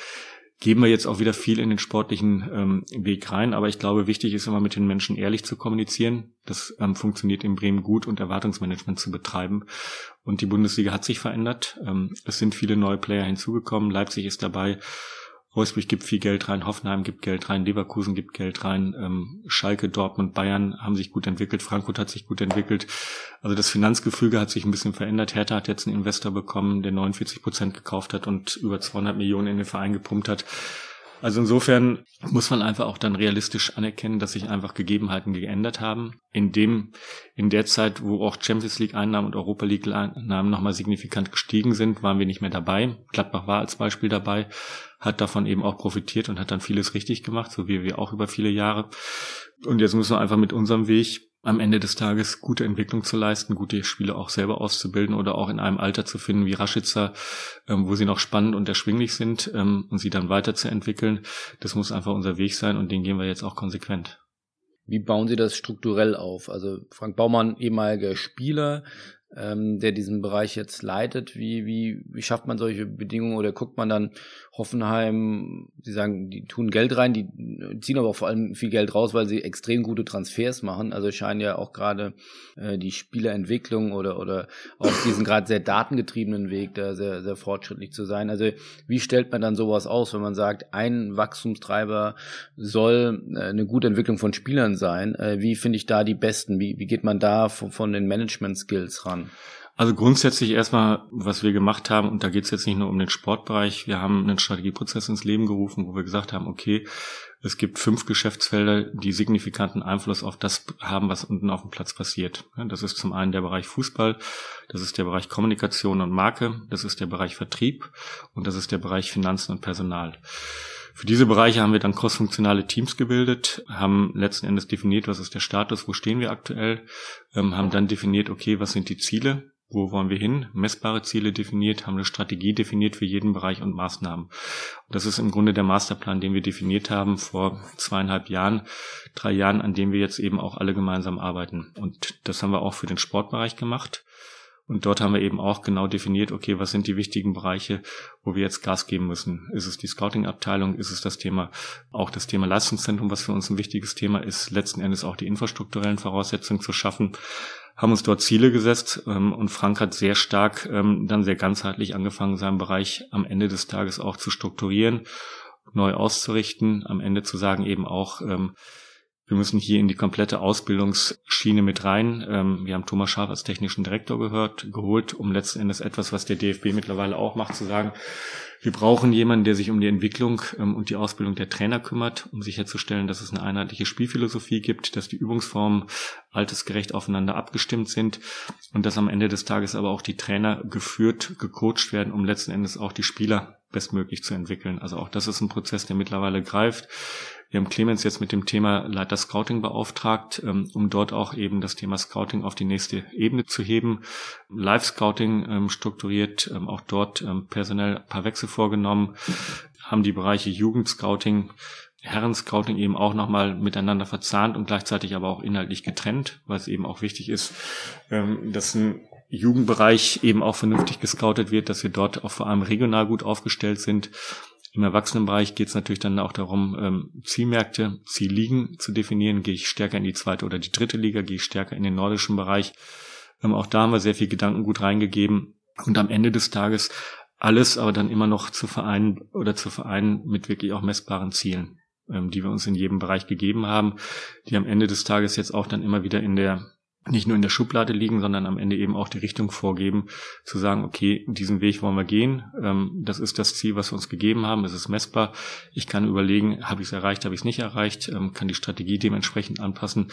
geben wir jetzt auch wieder viel in den sportlichen ähm, Weg rein. Aber ich glaube, wichtig ist immer mit den Menschen ehrlich zu kommunizieren. Das ähm, funktioniert in Bremen gut und Erwartungsmanagement zu betreiben. Und die Bundesliga hat sich verändert. Ähm, es sind viele neue Player hinzugekommen. Leipzig ist dabei. Wolfsburg gibt viel Geld rein, Hoffenheim gibt Geld rein, Leverkusen gibt Geld rein, ähm, Schalke, Dortmund, Bayern haben sich gut entwickelt, Frankfurt hat sich gut entwickelt. Also das Finanzgefüge hat sich ein bisschen verändert. Hertha hat jetzt einen Investor bekommen, der 49 Prozent gekauft hat und über 200 Millionen in den Verein gepumpt hat. Also insofern muss man einfach auch dann realistisch anerkennen, dass sich einfach Gegebenheiten geändert haben. In dem, in der Zeit, wo auch Champions League Einnahmen und Europa League Einnahmen nochmal signifikant gestiegen sind, waren wir nicht mehr dabei. Gladbach war als Beispiel dabei, hat davon eben auch profitiert und hat dann vieles richtig gemacht, so wie wir auch über viele Jahre. Und jetzt müssen wir einfach mit unserem Weg am Ende des Tages gute Entwicklung zu leisten, gute Spiele auch selber auszubilden oder auch in einem Alter zu finden wie Raschitzer, ähm, wo sie noch spannend und erschwinglich sind ähm, und sie dann weiterzuentwickeln. Das muss einfach unser Weg sein und den gehen wir jetzt auch konsequent. Wie bauen Sie das strukturell auf? Also Frank Baumann, ehemaliger Spieler, ähm, der diesen Bereich jetzt leitet. Wie, wie, wie schafft man solche Bedingungen oder guckt man dann Hoffenheim, Sie sagen, die tun Geld rein, die ziehen aber auch vor allem viel Geld raus, weil sie extrem gute Transfers machen. Also scheinen ja auch gerade äh, die Spielerentwicklung oder, oder auch diesen gerade sehr datengetriebenen Weg da sehr, sehr fortschrittlich zu sein. Also wie stellt man dann sowas aus, wenn man sagt, ein Wachstumstreiber soll äh, eine gute Entwicklung von Spielern sein? Äh, wie finde ich da die besten? Wie, wie geht man da von, von den Management-Skills ran? Also grundsätzlich erstmal, was wir gemacht haben, und da geht es jetzt nicht nur um den Sportbereich, wir haben einen Strategieprozess ins Leben gerufen, wo wir gesagt haben, okay, es gibt fünf Geschäftsfelder, die signifikanten Einfluss auf das haben, was unten auf dem Platz passiert. Das ist zum einen der Bereich Fußball, das ist der Bereich Kommunikation und Marke, das ist der Bereich Vertrieb und das ist der Bereich Finanzen und Personal. Für diese Bereiche haben wir dann crossfunktionale Teams gebildet, haben letzten Endes definiert, was ist der Status, wo stehen wir aktuell, ähm, haben dann definiert, okay, was sind die Ziele, wo wollen wir hin? Messbare Ziele definiert, haben eine Strategie definiert für jeden Bereich und Maßnahmen. Und das ist im Grunde der Masterplan, den wir definiert haben vor zweieinhalb Jahren, drei Jahren, an dem wir jetzt eben auch alle gemeinsam arbeiten. Und das haben wir auch für den Sportbereich gemacht. Und dort haben wir eben auch genau definiert, okay, was sind die wichtigen Bereiche, wo wir jetzt Gas geben müssen? Ist es die Scouting-Abteilung? Ist es das Thema, auch das Thema Leistungszentrum, was für uns ein wichtiges Thema ist, letzten Endes auch die infrastrukturellen Voraussetzungen zu schaffen? haben uns dort Ziele gesetzt ähm, und Frank hat sehr stark ähm, dann sehr ganzheitlich angefangen, seinen Bereich am Ende des Tages auch zu strukturieren, neu auszurichten, am Ende zu sagen eben auch, ähm, wir müssen hier in die komplette Ausbildungsschiene mit rein. Ähm, wir haben Thomas Schaaf als technischen Direktor gehört, geholt, um letzten Endes etwas, was der DFB mittlerweile auch macht, zu sagen, wir brauchen jemanden, der sich um die Entwicklung ähm, und die Ausbildung der Trainer kümmert, um sicherzustellen, dass es eine einheitliche Spielphilosophie gibt, dass die Übungsformen altersgerecht aufeinander abgestimmt sind und dass am Ende des Tages aber auch die Trainer geführt, gecoacht werden, um letzten Endes auch die Spieler bestmöglich zu entwickeln. Also auch das ist ein Prozess, der mittlerweile greift. Wir haben Clemens jetzt mit dem Thema Leiter Scouting beauftragt, ähm, um dort auch eben das Thema Scouting auf die nächste Ebene zu heben. Live-Scouting ähm, strukturiert, ähm, auch dort personell ein paar Wechsel vorgenommen, haben die Bereiche Jugendscouting, Herren-Scouting eben auch nochmal miteinander verzahnt und gleichzeitig aber auch inhaltlich getrennt, weil es eben auch wichtig ist, dass ein Jugendbereich eben auch vernünftig gescoutet wird, dass wir dort auch vor allem regional gut aufgestellt sind im Erwachsenenbereich geht es natürlich dann auch darum, ähm, Zielmärkte, Zielligen zu definieren. Gehe ich stärker in die zweite oder die dritte Liga, gehe ich stärker in den nordischen Bereich. Ähm, auch da haben wir sehr viel Gedanken gut reingegeben. Und am Ende des Tages alles aber dann immer noch zu vereinen oder zu vereinen mit wirklich auch messbaren Zielen, ähm, die wir uns in jedem Bereich gegeben haben, die am Ende des Tages jetzt auch dann immer wieder in der nicht nur in der Schublade liegen, sondern am Ende eben auch die Richtung vorgeben, zu sagen, okay, diesen Weg wollen wir gehen. Ähm, das ist das Ziel, was wir uns gegeben haben. Es ist messbar. Ich kann überlegen, habe ich es erreicht, habe ich es nicht erreicht, ähm, kann die Strategie dementsprechend anpassen.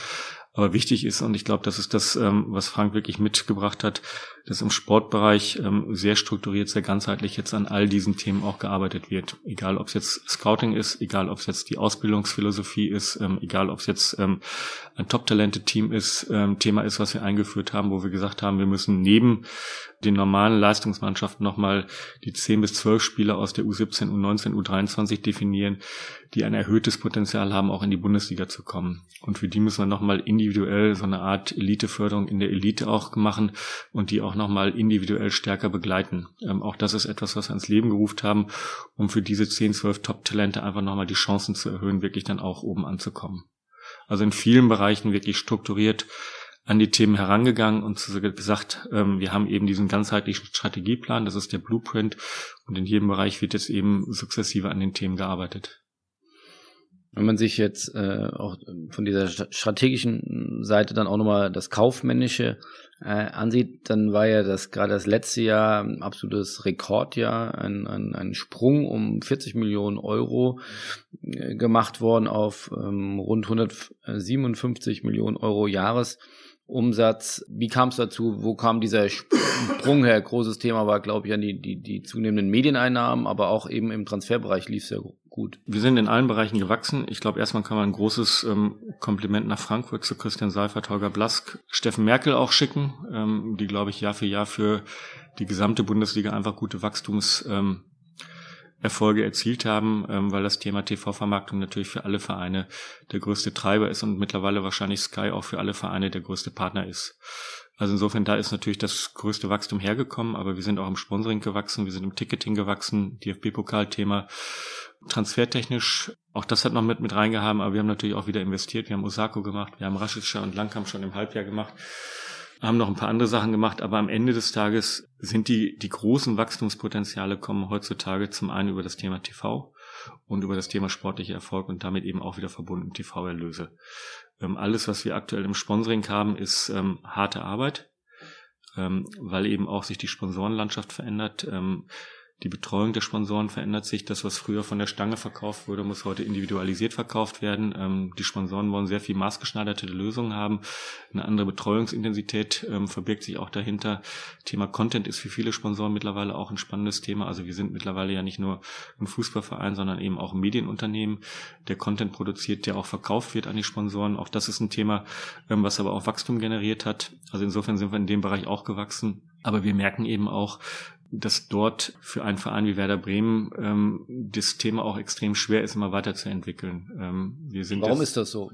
Aber wichtig ist, und ich glaube, das ist das, ähm, was Frank wirklich mitgebracht hat, dass im Sportbereich ähm, sehr strukturiert, sehr ganzheitlich jetzt an all diesen Themen auch gearbeitet wird. Egal, ob es jetzt Scouting ist, egal, ob es jetzt die Ausbildungsphilosophie ist, ähm, egal, ob es jetzt ein Top-Talente-Team ist, Thema ist, was wir eingeführt haben, wo wir gesagt haben, wir müssen neben den normalen Leistungsmannschaften nochmal die 10 bis 12 Spieler aus der U17, U19, U23 definieren, die ein erhöhtes Potenzial haben, auch in die Bundesliga zu kommen. Und für die müssen wir nochmal individuell so eine Art Eliteförderung in der Elite auch machen und die auch nochmal individuell stärker begleiten. Ähm, auch das ist etwas, was wir ins Leben gerufen haben, um für diese 10, 12 Top-Talente einfach nochmal die Chancen zu erhöhen, wirklich dann auch oben anzukommen. Also in vielen Bereichen wirklich strukturiert an die Themen herangegangen und gesagt, ähm, wir haben eben diesen ganzheitlichen Strategieplan, das ist der Blueprint und in jedem Bereich wird jetzt eben sukzessive an den Themen gearbeitet. Wenn man sich jetzt äh, auch von dieser strategischen Seite dann auch nochmal das Kaufmännische äh, ansieht, dann war ja das gerade das letzte Jahr ein absolutes Rekordjahr, ein, ein, ein Sprung um 40 Millionen Euro äh, gemacht worden auf ähm, rund 157 Millionen Euro Jahres. Umsatz. Wie kam es dazu? Wo kam dieser Sprung her? Großes Thema war, glaube ich, an die, die, die zunehmenden Medieneinnahmen, aber auch eben im Transferbereich lief es ja gut. Wir sind in allen Bereichen gewachsen. Ich glaube, erstmal kann man ein großes ähm, Kompliment nach Frankfurt zu Christian Seifert, Holger Blask, Steffen Merkel auch schicken, ähm, die, glaube ich, Jahr für Jahr für die gesamte Bundesliga einfach gute Wachstums ähm, Erfolge erzielt haben, ähm, weil das Thema TV-Vermarktung natürlich für alle Vereine der größte Treiber ist und mittlerweile wahrscheinlich Sky auch für alle Vereine der größte Partner ist. Also insofern, da ist natürlich das größte Wachstum hergekommen, aber wir sind auch im Sponsoring gewachsen, wir sind im Ticketing gewachsen, DFB-Pokalthema, transfertechnisch, auch das hat noch mit, mit reingehaben, aber wir haben natürlich auch wieder investiert, wir haben Osako gemacht, wir haben Rashica und Langkamp schon im Halbjahr gemacht haben noch ein paar andere Sachen gemacht, aber am Ende des Tages sind die, die großen Wachstumspotenziale kommen heutzutage zum einen über das Thema TV und über das Thema sportlicher Erfolg und damit eben auch wieder verbunden TV-Erlöse. Ähm, alles, was wir aktuell im Sponsoring haben, ist ähm, harte Arbeit, ähm, weil eben auch sich die Sponsorenlandschaft verändert. Die Betreuung der Sponsoren verändert sich. Das, was früher von der Stange verkauft wurde, muss heute individualisiert verkauft werden. Ähm, die Sponsoren wollen sehr viel maßgeschneiderte Lösungen haben. Eine andere Betreuungsintensität ähm, verbirgt sich auch dahinter. Thema Content ist für viele Sponsoren mittlerweile auch ein spannendes Thema. Also wir sind mittlerweile ja nicht nur ein Fußballverein, sondern eben auch ein Medienunternehmen, der Content produziert, der auch verkauft wird an die Sponsoren. Auch das ist ein Thema, ähm, was aber auch Wachstum generiert hat. Also insofern sind wir in dem Bereich auch gewachsen. Aber wir merken eben auch, dass dort für einen Verein wie Werder Bremen ähm, das Thema auch extrem schwer ist, immer weiterzuentwickeln. Ähm, wir sind Warum das, ist das so?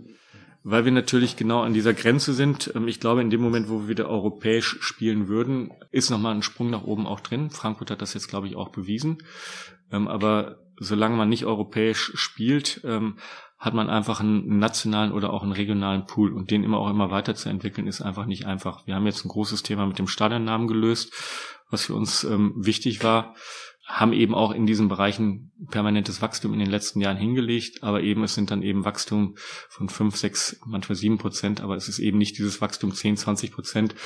Weil wir natürlich genau an dieser Grenze sind. Ähm, ich glaube, in dem Moment, wo wir wieder europäisch spielen würden, ist nochmal ein Sprung nach oben auch drin. Frankfurt hat das jetzt, glaube ich, auch bewiesen. Ähm, aber solange man nicht europäisch spielt, ähm, hat man einfach einen nationalen oder auch einen regionalen Pool und den immer auch immer weiterzuentwickeln ist einfach nicht einfach. Wir haben jetzt ein großes Thema mit dem Stadionnamen gelöst was für uns ähm, wichtig war, haben eben auch in diesen Bereichen permanentes Wachstum in den letzten Jahren hingelegt, aber eben es sind dann eben Wachstum von fünf, sechs, manchmal sieben Prozent, aber es ist eben nicht dieses Wachstum zehn, zwanzig Prozent.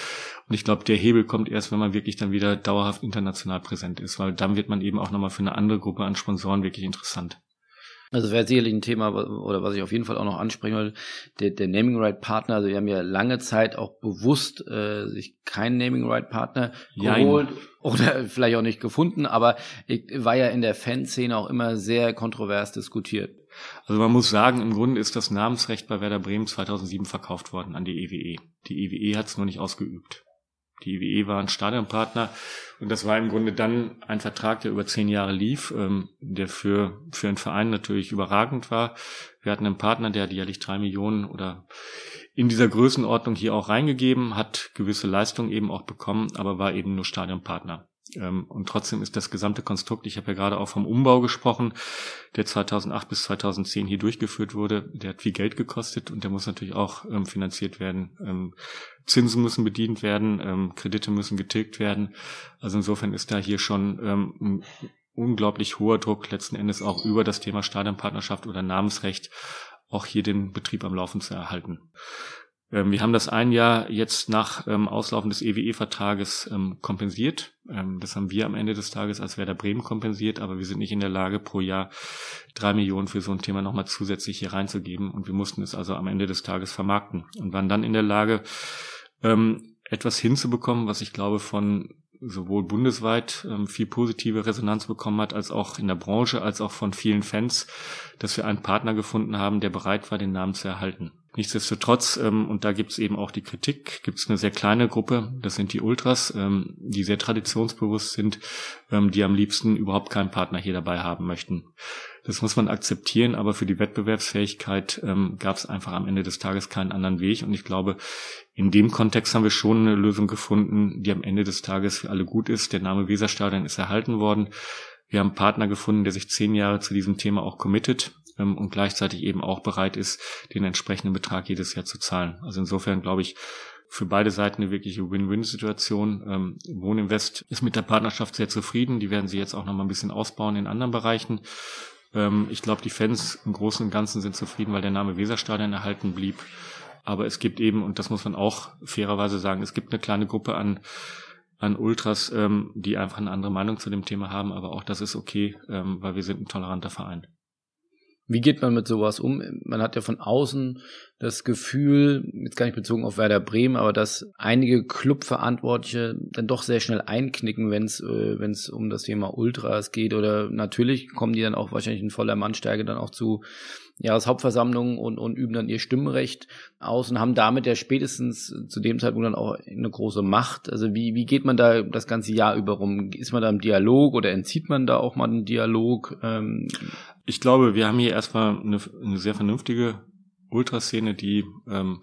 Und ich glaube, der Hebel kommt erst, wenn man wirklich dann wieder dauerhaft international präsent ist, weil dann wird man eben auch nochmal für eine andere Gruppe an Sponsoren wirklich interessant. Also wäre sicherlich ein Thema, oder was ich auf jeden Fall auch noch ansprechen wollte, der, der Naming Right Partner. Also wir haben ja lange Zeit auch bewusst äh, sich keinen Naming Right Partner geholt Jein. oder vielleicht auch nicht gefunden, aber war ja in der Fanszene auch immer sehr kontrovers diskutiert. Also man muss sagen, im Grunde ist das Namensrecht bei Werder Bremen 2007 verkauft worden an die EWE. Die EWE hat es nur nicht ausgeübt. Die EWE war ein Stadionpartner und das war im Grunde dann ein Vertrag, der über zehn Jahre lief, ähm, der für, für einen Verein natürlich überragend war. Wir hatten einen Partner, der hat jährlich drei Millionen oder in dieser Größenordnung hier auch reingegeben, hat gewisse Leistungen eben auch bekommen, aber war eben nur Stadionpartner. Ähm, und trotzdem ist das gesamte Konstrukt, ich habe ja gerade auch vom Umbau gesprochen, der 2008 bis 2010 hier durchgeführt wurde, der hat viel Geld gekostet und der muss natürlich auch ähm, finanziert werden. Ähm, Zinsen müssen bedient werden, Kredite müssen getilgt werden. Also insofern ist da hier schon ein unglaublich hoher Druck letzten Endes auch über das Thema Stadionpartnerschaft oder Namensrecht auch hier den Betrieb am Laufen zu erhalten. Ähm, wir haben das ein Jahr jetzt nach ähm, Auslaufen des EWE-Vertrages ähm, kompensiert. Das haben wir am Ende des Tages als Werder Bremen kompensiert, aber wir sind nicht in der Lage, pro Jahr drei Millionen für so ein Thema nochmal zusätzlich hier reinzugeben. Und wir mussten es also am Ende des Tages vermarkten und waren dann in der Lage, etwas hinzubekommen, was ich glaube von sowohl bundesweit ähm, viel positive Resonanz bekommen hat, als auch in der Branche, als auch von vielen Fans, dass wir einen Partner gefunden haben, der bereit war, den Namen zu erhalten. Nichtsdestotrotz, ähm, und da gibt es eben auch die Kritik, gibt es eine sehr kleine Gruppe, das sind die Ultras, ähm, die sehr traditionsbewusst sind, ähm, die am liebsten überhaupt keinen Partner hier dabei haben möchten. Das muss man akzeptieren, aber für die Wettbewerbsfähigkeit ähm, gab es einfach am Ende des Tages keinen anderen Weg. Und ich glaube, in dem Kontext haben wir schon eine Lösung gefunden, die am Ende des Tages für alle gut ist. Der Name Weserstadion ist erhalten worden. Wir haben einen Partner gefunden, der sich zehn Jahre zu diesem Thema auch committet ähm, und gleichzeitig eben auch bereit ist, den entsprechenden Betrag jedes Jahr zu zahlen. Also insofern glaube ich, für beide Seiten eine wirkliche Win-Win-Situation. Ähm, Wohninvest ist mit der Partnerschaft sehr zufrieden. Die werden sie jetzt auch noch mal ein bisschen ausbauen in anderen Bereichen. Ähm, ich glaube, die Fans im Großen und Ganzen sind zufrieden, weil der Name Weserstadion erhalten blieb. Aber es gibt eben, und das muss man auch fairerweise sagen, es gibt eine kleine Gruppe an an Ultras, ähm, die einfach eine andere Meinung zu dem Thema haben, aber auch das ist okay, ähm, weil wir sind ein toleranter Verein. Wie geht man mit sowas um? Man hat ja von außen das Gefühl, jetzt gar nicht bezogen auf Werder Bremen, aber dass einige Clubverantwortliche dann doch sehr schnell einknicken, wenn es äh, wenn es um das Thema Ultras geht oder natürlich kommen die dann auch wahrscheinlich in voller Mannstärke dann auch zu Jahreshauptversammlungen und, und üben dann ihr Stimmrecht aus und haben damit ja spätestens zu dem Zeitpunkt dann auch eine große Macht. Also wie, wie geht man da das ganze Jahr über rum? Ist man da im Dialog oder entzieht man da auch mal einen Dialog? Ähm ich glaube, wir haben hier erstmal eine, eine sehr vernünftige Ultraszene, die, ähm,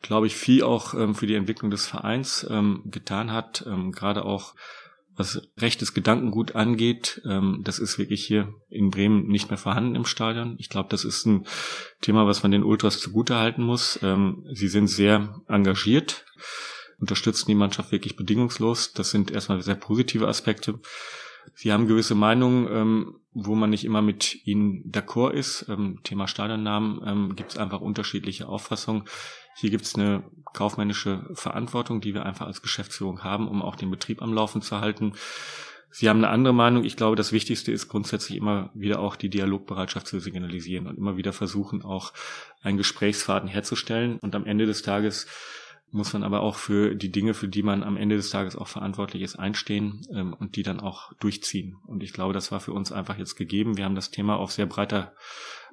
glaube ich, viel auch ähm, für die Entwicklung des Vereins ähm, getan hat. Ähm, Gerade auch was rechtes Gedankengut angeht, ähm, das ist wirklich hier in Bremen nicht mehr vorhanden im Stadion. Ich glaube, das ist ein Thema, was man den Ultras zugutehalten muss. Ähm, sie sind sehr engagiert, unterstützen die Mannschaft wirklich bedingungslos. Das sind erstmal sehr positive Aspekte. Sie haben gewisse Meinungen, ähm, wo man nicht immer mit ihnen d'accord ist. Ähm, Thema Stadionnamen ähm, gibt es einfach unterschiedliche Auffassungen. Hier gibt es eine kaufmännische Verantwortung, die wir einfach als Geschäftsführung haben, um auch den Betrieb am Laufen zu halten. Sie haben eine andere Meinung. Ich glaube, das Wichtigste ist grundsätzlich immer wieder auch die Dialogbereitschaft zu signalisieren und immer wieder versuchen, auch einen Gesprächsfaden herzustellen. Und am Ende des Tages muss man aber auch für die Dinge, für die man am Ende des Tages auch verantwortlich ist, einstehen ähm, und die dann auch durchziehen. Und ich glaube, das war für uns einfach jetzt gegeben. Wir haben das Thema auf sehr breiter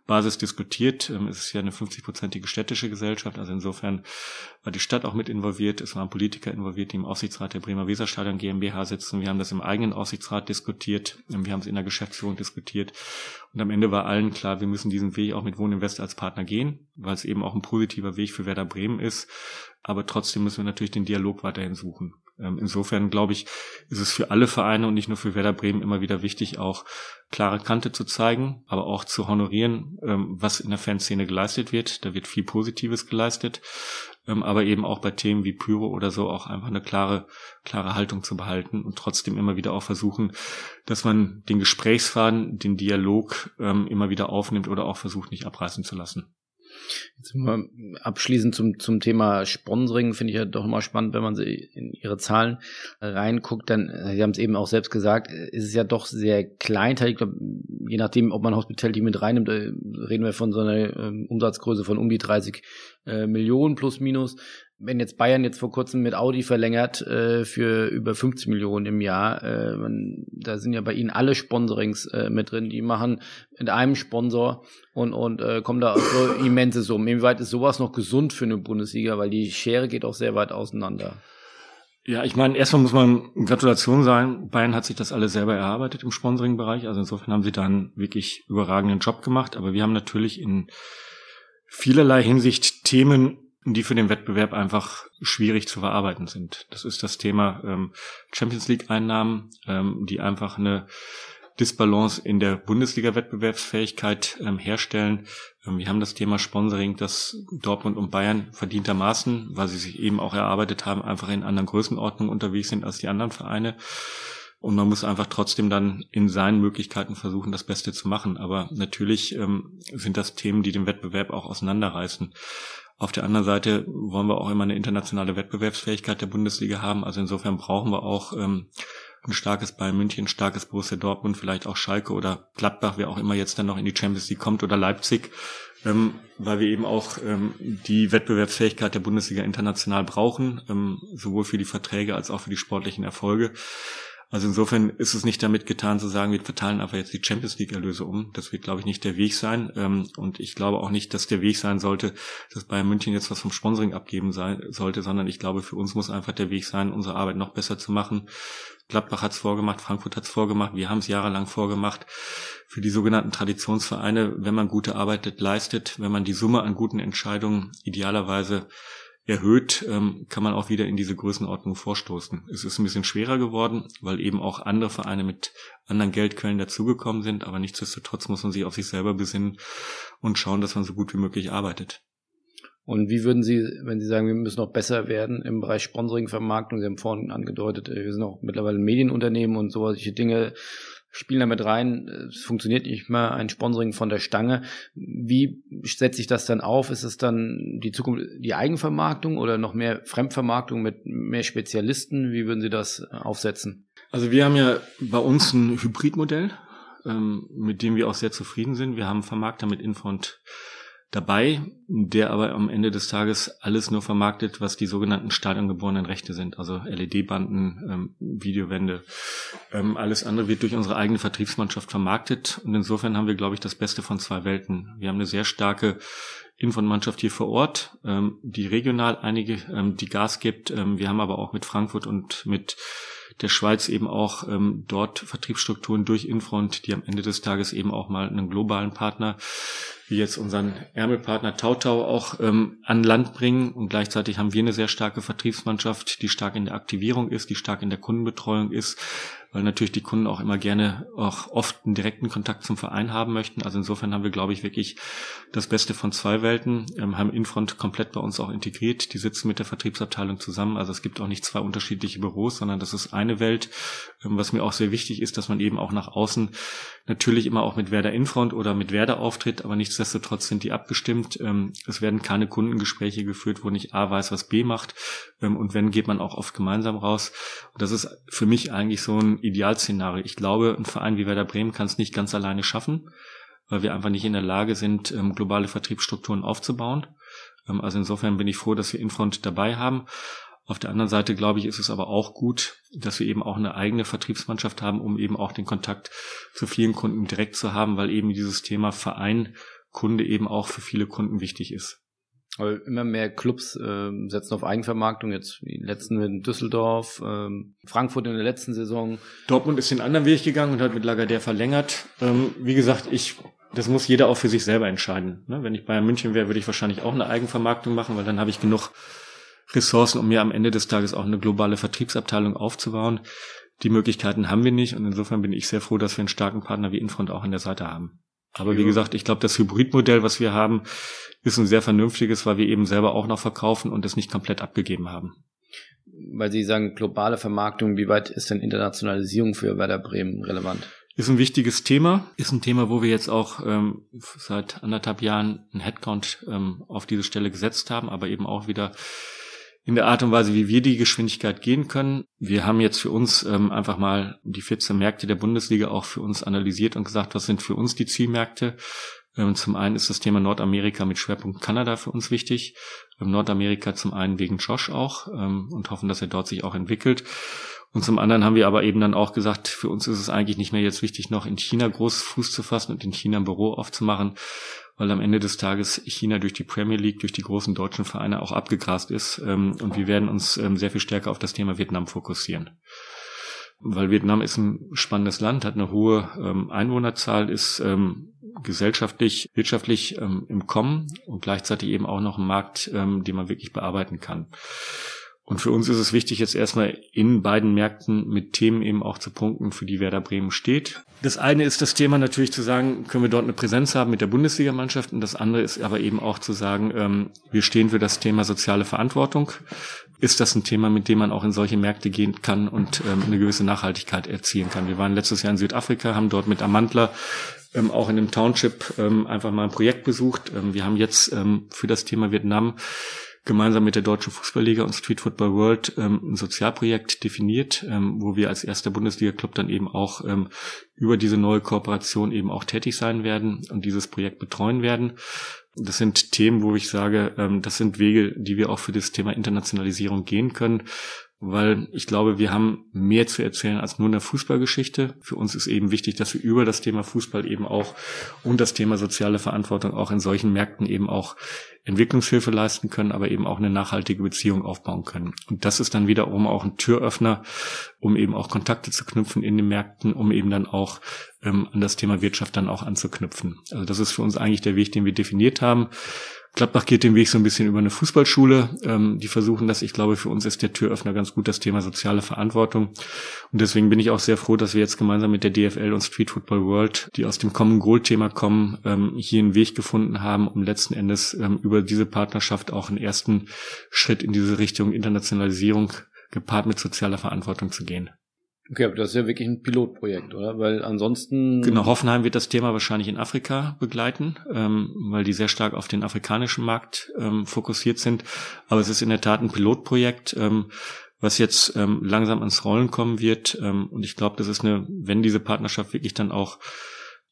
Basis diskutiert. Ähm, es ist ja eine 50-prozentige städtische Gesellschaft, also insofern war die Stadt auch mit involviert. Es waren Politiker involviert, die im Aufsichtsrat der Bremer Weserstadion GmbH sitzen. Wir haben das im eigenen Aufsichtsrat diskutiert. Ähm, wir haben es in der Geschäftsführung diskutiert. Und am Ende war allen klar, wir müssen diesen Weg auch mit Wohninvest als Partner gehen, weil es eben auch ein positiver Weg für Werder Bremen ist. Aber trotzdem müssen wir natürlich den Dialog weiterhin suchen. Ähm, insofern glaube ich, ist es für alle Vereine und nicht nur für Werder Bremen immer wieder wichtig, auch klare Kante zu zeigen, aber auch zu honorieren, ähm, was in der Fanszene geleistet wird. Da wird viel Positives geleistet, ähm, aber eben auch bei Themen wie Pyro oder so auch einfach eine klare, klare Haltung zu behalten und trotzdem immer wieder auch versuchen, dass man den Gesprächsfaden, den Dialog immer wieder aufnimmt oder auch versucht, nicht abreißen zu lassen. Jetzt mal abschließend zum, zum Thema Sponsoring finde ich ja doch immer spannend, wenn man in ihre Zahlen reinguckt, dann, äh, Sie haben es eben auch selbst gesagt, äh, ist es ja doch sehr kleinteilig. Ich glaube, je nachdem, ob man Hospitality mit reinnimmt, äh, reden wir von so einer ähm, Umsatzgröße von um die 30 Millionen plus minus wenn jetzt Bayern jetzt vor kurzem mit Audi verlängert äh, für über 50 Millionen im Jahr, äh, man, da sind ja bei ihnen alle Sponsorings äh, mit drin, die machen mit einem Sponsor und, und äh, kommen da auf so immense Summen. Inwieweit ist sowas noch gesund für eine Bundesliga, weil die Schere geht auch sehr weit auseinander. Ja, ich meine, erstmal muss man Gratulation sagen. Bayern hat sich das alles selber erarbeitet im Sponsoring-Bereich. Also insofern haben sie da einen wirklich überragenden Job gemacht. Aber wir haben natürlich in vielerlei Hinsicht Themen, die für den Wettbewerb einfach schwierig zu verarbeiten sind. Das ist das Thema ähm, Champions League-Einnahmen, ähm, die einfach eine Disbalance in der Bundesliga-Wettbewerbsfähigkeit ähm, herstellen. Ähm, wir haben das Thema Sponsoring, das Dortmund und Bayern verdientermaßen, weil sie sich eben auch erarbeitet haben, einfach in anderen Größenordnungen unterwegs sind als die anderen Vereine. Und man muss einfach trotzdem dann in seinen Möglichkeiten versuchen, das Beste zu machen. Aber natürlich ähm, sind das Themen, die den Wettbewerb auch auseinanderreißen. Auf der anderen Seite wollen wir auch immer eine internationale Wettbewerbsfähigkeit der Bundesliga haben. Also insofern brauchen wir auch ähm, ein starkes Bayern München, ein starkes Borussia Dortmund, vielleicht auch Schalke oder Gladbach, wer auch immer jetzt dann noch in die Champions League kommt oder Leipzig, ähm, weil wir eben auch ähm, die Wettbewerbsfähigkeit der Bundesliga international brauchen, ähm, sowohl für die Verträge als auch für die sportlichen Erfolge. Also insofern ist es nicht damit getan zu sagen, wir verteilen einfach jetzt die Champions League Erlöse um. Das wird, glaube ich, nicht der Weg sein. Ähm, und ich glaube auch nicht, dass der Weg sein sollte, dass Bayern München jetzt was vom Sponsoring abgeben sein, sollte, sondern ich glaube, für uns muss einfach der Weg sein, unsere Arbeit noch besser zu machen. Gladbach hat es vorgemacht, Frankfurt hat es vorgemacht, wir haben es jahrelang vorgemacht. Für die sogenannten Traditionsvereine, wenn man gute Arbeit leistet, wenn man die Summe an guten Entscheidungen idealerweise erhöht, ähm, kann man auch wieder in diese Größenordnung vorstoßen. Es ist ein bisschen schwerer geworden, weil eben auch andere Vereine mit anderen Geldquellen dazugekommen sind, aber nichtsdestotrotz muss man sich auf sich selber besinnen und schauen, dass man so gut wie möglich arbeitet. Und wie würden Sie, wenn Sie sagen, wir müssen noch besser werden im Bereich Sponsoring, Vermarktung, Sie haben vorhin angedeutet, wir sind auch mittlerweile Medienunternehmen und solche Dinge spielen damit rein. Es funktioniert nicht mehr ein Sponsoring von der Stange. Wie setze ich das dann auf? Ist es dann die Zukunft, die Eigenvermarktung oder noch mehr Fremdvermarktung mit mehr Spezialisten? Wie würden Sie das aufsetzen? Also wir haben ja bei uns ein Hybridmodell, ähm, mit dem wir auch sehr zufrieden sind. Wir haben Vermarkter mit Infront dabei, der aber am Ende des Tages alles nur vermarktet, was die sogenannten stadiongeborenen Rechte sind, also LED-Banden, ähm, Videowände. Ähm, alles andere wird durch unsere eigene Vertriebsmannschaft vermarktet und insofern haben wir, glaube ich, das Beste von zwei Welten. Wir haben eine sehr starke Info-Mannschaft hier vor Ort, ähm, die regional einige, ähm, die Gas gibt. Ähm, wir haben aber auch mit Frankfurt und mit der Schweiz eben auch ähm, dort Vertriebsstrukturen durch Infront, die am Ende des Tages eben auch mal einen globalen Partner wie jetzt unseren Ärmelpartner Tautau auch ähm, an Land bringen. Und gleichzeitig haben wir eine sehr starke Vertriebsmannschaft, die stark in der Aktivierung ist, die stark in der Kundenbetreuung ist, weil natürlich die Kunden auch immer gerne auch oft einen direkten Kontakt zum Verein haben möchten. Also insofern haben wir, glaube ich, wirklich das Beste von zwei Welten, ähm, haben Infront komplett bei uns auch integriert. Die sitzen mit der Vertriebsabteilung zusammen. Also es gibt auch nicht zwei unterschiedliche Büros, sondern das ist eine Welt. Ähm, was mir auch sehr wichtig ist, dass man eben auch nach außen natürlich immer auch mit Werder Infront oder mit Werder auftritt, aber nichtsdestotrotz sind die abgestimmt. Ähm, es werden keine Kundengespräche geführt, wo nicht A weiß, was B macht. Ähm, und wenn, geht man auch oft gemeinsam raus. Und das ist für mich eigentlich so ein Idealszenario. Ich glaube, ein Verein wie Werder Bremen kann es nicht ganz alleine schaffen, weil wir einfach nicht in der Lage sind, ähm, globale Vertriebsstrukturen aufzubauen. Ähm, also insofern bin ich froh, dass wir Infront dabei haben. Auf der anderen Seite, glaube ich, ist es aber auch gut, dass wir eben auch eine eigene Vertriebsmannschaft haben, um eben auch den Kontakt zu vielen Kunden direkt zu haben, weil eben dieses Thema Verein, Kunde eben auch für viele Kunden wichtig ist. Aber immer mehr Clubs äh, setzen auf Eigenvermarktung, jetzt die letzten in Düsseldorf, ähm, Frankfurt in der letzten Saison. Dortmund ist den anderen Weg gegangen und hat mit Lagardère verlängert. Ähm, wie gesagt, ich, das muss jeder auch für sich selber entscheiden. Ne? Wenn ich Bayern München wäre, würde ich wahrscheinlich auch eine Eigenvermarktung machen, weil dann habe ich genug Ressourcen, um mir am Ende des Tages auch eine globale Vertriebsabteilung aufzubauen. Die Möglichkeiten haben wir nicht und insofern bin ich sehr froh, dass wir einen starken Partner wie Infront auch an der Seite haben. Aber wie gesagt, ich glaube, das Hybridmodell, was wir haben, ist ein sehr vernünftiges, weil wir eben selber auch noch verkaufen und es nicht komplett abgegeben haben. Weil Sie sagen, globale Vermarktung, wie weit ist denn Internationalisierung für Werder Bremen relevant? Ist ein wichtiges Thema, ist ein Thema, wo wir jetzt auch ähm, seit anderthalb Jahren einen Headcount ähm, auf diese Stelle gesetzt haben, aber eben auch wieder in der Art und Weise, wie wir die Geschwindigkeit gehen können. Wir haben jetzt für uns ähm, einfach mal die 14 Märkte der Bundesliga auch für uns analysiert und gesagt, was sind für uns die Zielmärkte. Ähm, zum einen ist das Thema Nordamerika mit Schwerpunkt Kanada für uns wichtig. Ähm, Nordamerika zum einen wegen Josh auch ähm, und hoffen, dass er dort sich auch entwickelt. Und zum anderen haben wir aber eben dann auch gesagt, für uns ist es eigentlich nicht mehr jetzt wichtig, noch in China groß Fuß zu fassen und in China ein Büro aufzumachen, weil am Ende des Tages China durch die Premier League, durch die großen deutschen Vereine auch abgegrast ist. Ähm, und wir werden uns ähm, sehr viel stärker auf das Thema Vietnam fokussieren. Weil Vietnam ist ein spannendes Land, hat eine hohe ähm, Einwohnerzahl, ist gesellschaftlich, wirtschaftlich im Kommen und gleichzeitig eben auch noch ein Markt, den man wirklich bearbeiten kann. Und für uns ist es wichtig, jetzt erstmal in beiden Märkten mit Themen eben auch zu punkten, für die Werder Bremen steht. Das eine ist das Thema natürlich zu sagen, können wir dort eine Präsenz haben mit der Bundesligamannschaft. Und das andere ist aber eben auch zu sagen, ähm, wir stehen für das Thema soziale Verantwortung. Ist das ein Thema, mit dem man auch in solche Märkte gehen kann und ähm, eine gewisse Nachhaltigkeit erzielen kann? Wir waren letztes Jahr in Südafrika, haben dort mit Amantler ähm, auch in dem Township einfach mal ein Projekt besucht. Wir haben jetzt für das Thema Vietnam gemeinsam mit der Deutschen Fußballliga und Street Football World ähm, ein Sozialprojekt definiert, ähm, wo wir als erster Bundesliga-Club dann eben auch ähm, über diese neue Kooperation eben auch tätig sein werden und dieses Projekt betreuen werden. Das sind Themen, wo ich sage, ähm, das sind Wege, die wir auch für das Thema Internationalisierung gehen können weil ich glaube, wir haben mehr zu erzählen als nur eine Fußballgeschichte. Für uns ist eben wichtig, dass wir über das Thema Fußball eben auch und das Thema soziale Verantwortung auch in solchen Märkten eben auch Entwicklungshilfe leisten können, aber eben auch eine nachhaltige Beziehung aufbauen können. Und das ist dann wiederum auch ein Türöffner, um eben auch Kontakte zu knüpfen in den Märkten, um eben dann auch ähm, an das Thema Wirtschaft dann auch anzuknüpfen. Also das ist für uns eigentlich der Weg, den wir definiert haben. Gladbach geht den Weg so ein bisschen über eine Fußballschule. Ähm, die versuchen das. Ich glaube, für uns ist der Türöffner ganz gut das Thema soziale Verantwortung. Und deswegen bin ich auch sehr froh, dass wir jetzt gemeinsam mit der DFL und Street Football World, die aus dem Common Goal Thema kommen, ähm, hier einen Weg gefunden haben, um letzten Endes ähm, über diese Partnerschaft auch einen ersten Schritt in diese Richtung Internationalisierung gepaart mit sozialer Verantwortung zu gehen. Okay, aber das ist ja wirklich ein Pilotprojekt, oder? Weil ansonsten. Genau, Hoffenheim wird das Thema wahrscheinlich in Afrika begleiten, ähm, weil die sehr stark auf den afrikanischen Markt ähm, fokussiert sind. Aber es ist in der Tat ein Pilotprojekt, ähm, was jetzt ähm, langsam ans Rollen kommen wird. Ähm, und ich glaube, das ist eine, wenn diese Partnerschaft wirklich dann auch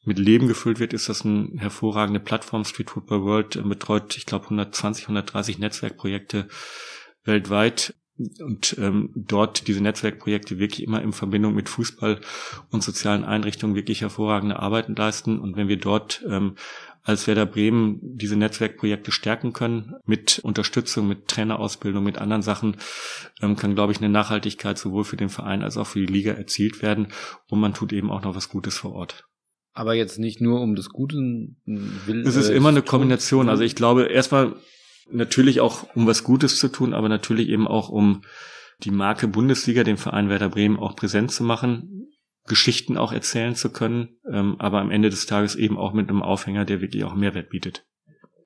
mit Leben gefüllt wird, ist das eine hervorragende Plattform. Street Football World äh, betreut, ich glaube, 120, 130 Netzwerkprojekte weltweit und ähm, dort diese Netzwerkprojekte wirklich immer in Verbindung mit Fußball und sozialen Einrichtungen wirklich hervorragende Arbeiten leisten. Und wenn wir dort ähm, als Werder Bremen diese Netzwerkprojekte stärken können, mit Unterstützung, mit Trainerausbildung, mit anderen Sachen, ähm, kann, glaube ich, eine Nachhaltigkeit sowohl für den Verein als auch für die Liga erzielt werden. Und man tut eben auch noch was Gutes vor Ort. Aber jetzt nicht nur um des Guten will. Es ist äh, immer eine Kombination. Also ich glaube, erstmal natürlich auch um was Gutes zu tun, aber natürlich eben auch um die Marke Bundesliga, den Verein Werder Bremen auch präsent zu machen, Geschichten auch erzählen zu können, ähm, aber am Ende des Tages eben auch mit einem Aufhänger, der wirklich auch Mehrwert bietet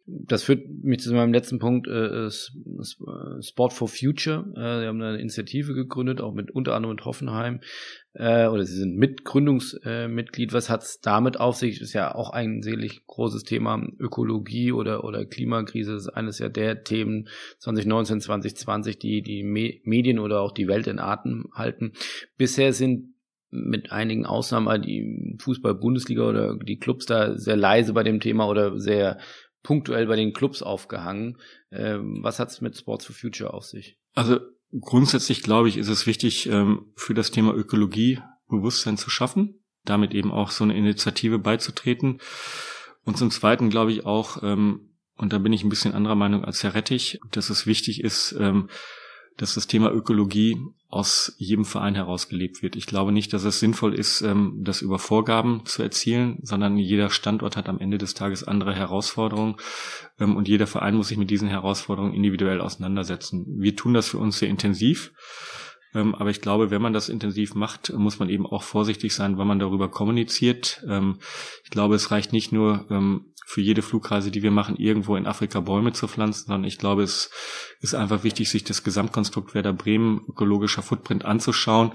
das führt mich zu meinem letzten Punkt, äh, Sport for Future. Äh, wir haben eine Initiative gegründet, auch mit unter anderem mit Hoffenheim. Äh, oder sie sind Mitgründungsmitglied. Äh, Was hat es damit auf sich? Ist ja auch ein selig großes Thema. Ökologie oder, oder Klimakrise ist eines ja der Themen 2019, 2020, die die Me Medien oder auch die Welt in Atem halten. Bisher sind mit einigen Ausnahmen die Fußball-Bundesliga oder die Clubs da sehr leise bei dem Thema oder sehr punktuell bei den Clubs aufgehangen. Ähm, was hat es mit Sports for Future auf sich? Also grundsätzlich glaube ich, ist es wichtig, ähm, für das Thema Ökologie Bewusstsein zu schaffen, damit eben auch so eine Initiative beizutreten. Und zum Zweiten glaube ich auch, ähm, und da bin ich ein bisschen anderer Meinung als Herr Rettich, dass es wichtig ist, dass das Thema Ökologie aus jedem Verein heraus gelebt wird. Ich glaube nicht, dass es sinnvoll ist, ähm, das über Vorgaben zu erzielen, sondern jeder Standort hat am Ende des Tages andere Herausforderungen ähm, und jeder Verein muss sich mit diesen Herausforderungen individuell auseinandersetzen. Wir tun das für uns sehr intensiv. Ähm, aber ich glaube, wenn man das intensiv macht, muss man eben auch vorsichtig sein, wenn man darüber kommuniziert. ich glaube, es reicht nicht nur, für jede Flugreise, die wir machen, irgendwo in Afrika Bäume zu pflanzen, sondern ich glaube, es ist einfach wichtig, sich das Gesamtkonstrukt Werder Bremen ökologischer Footprint anzuschauen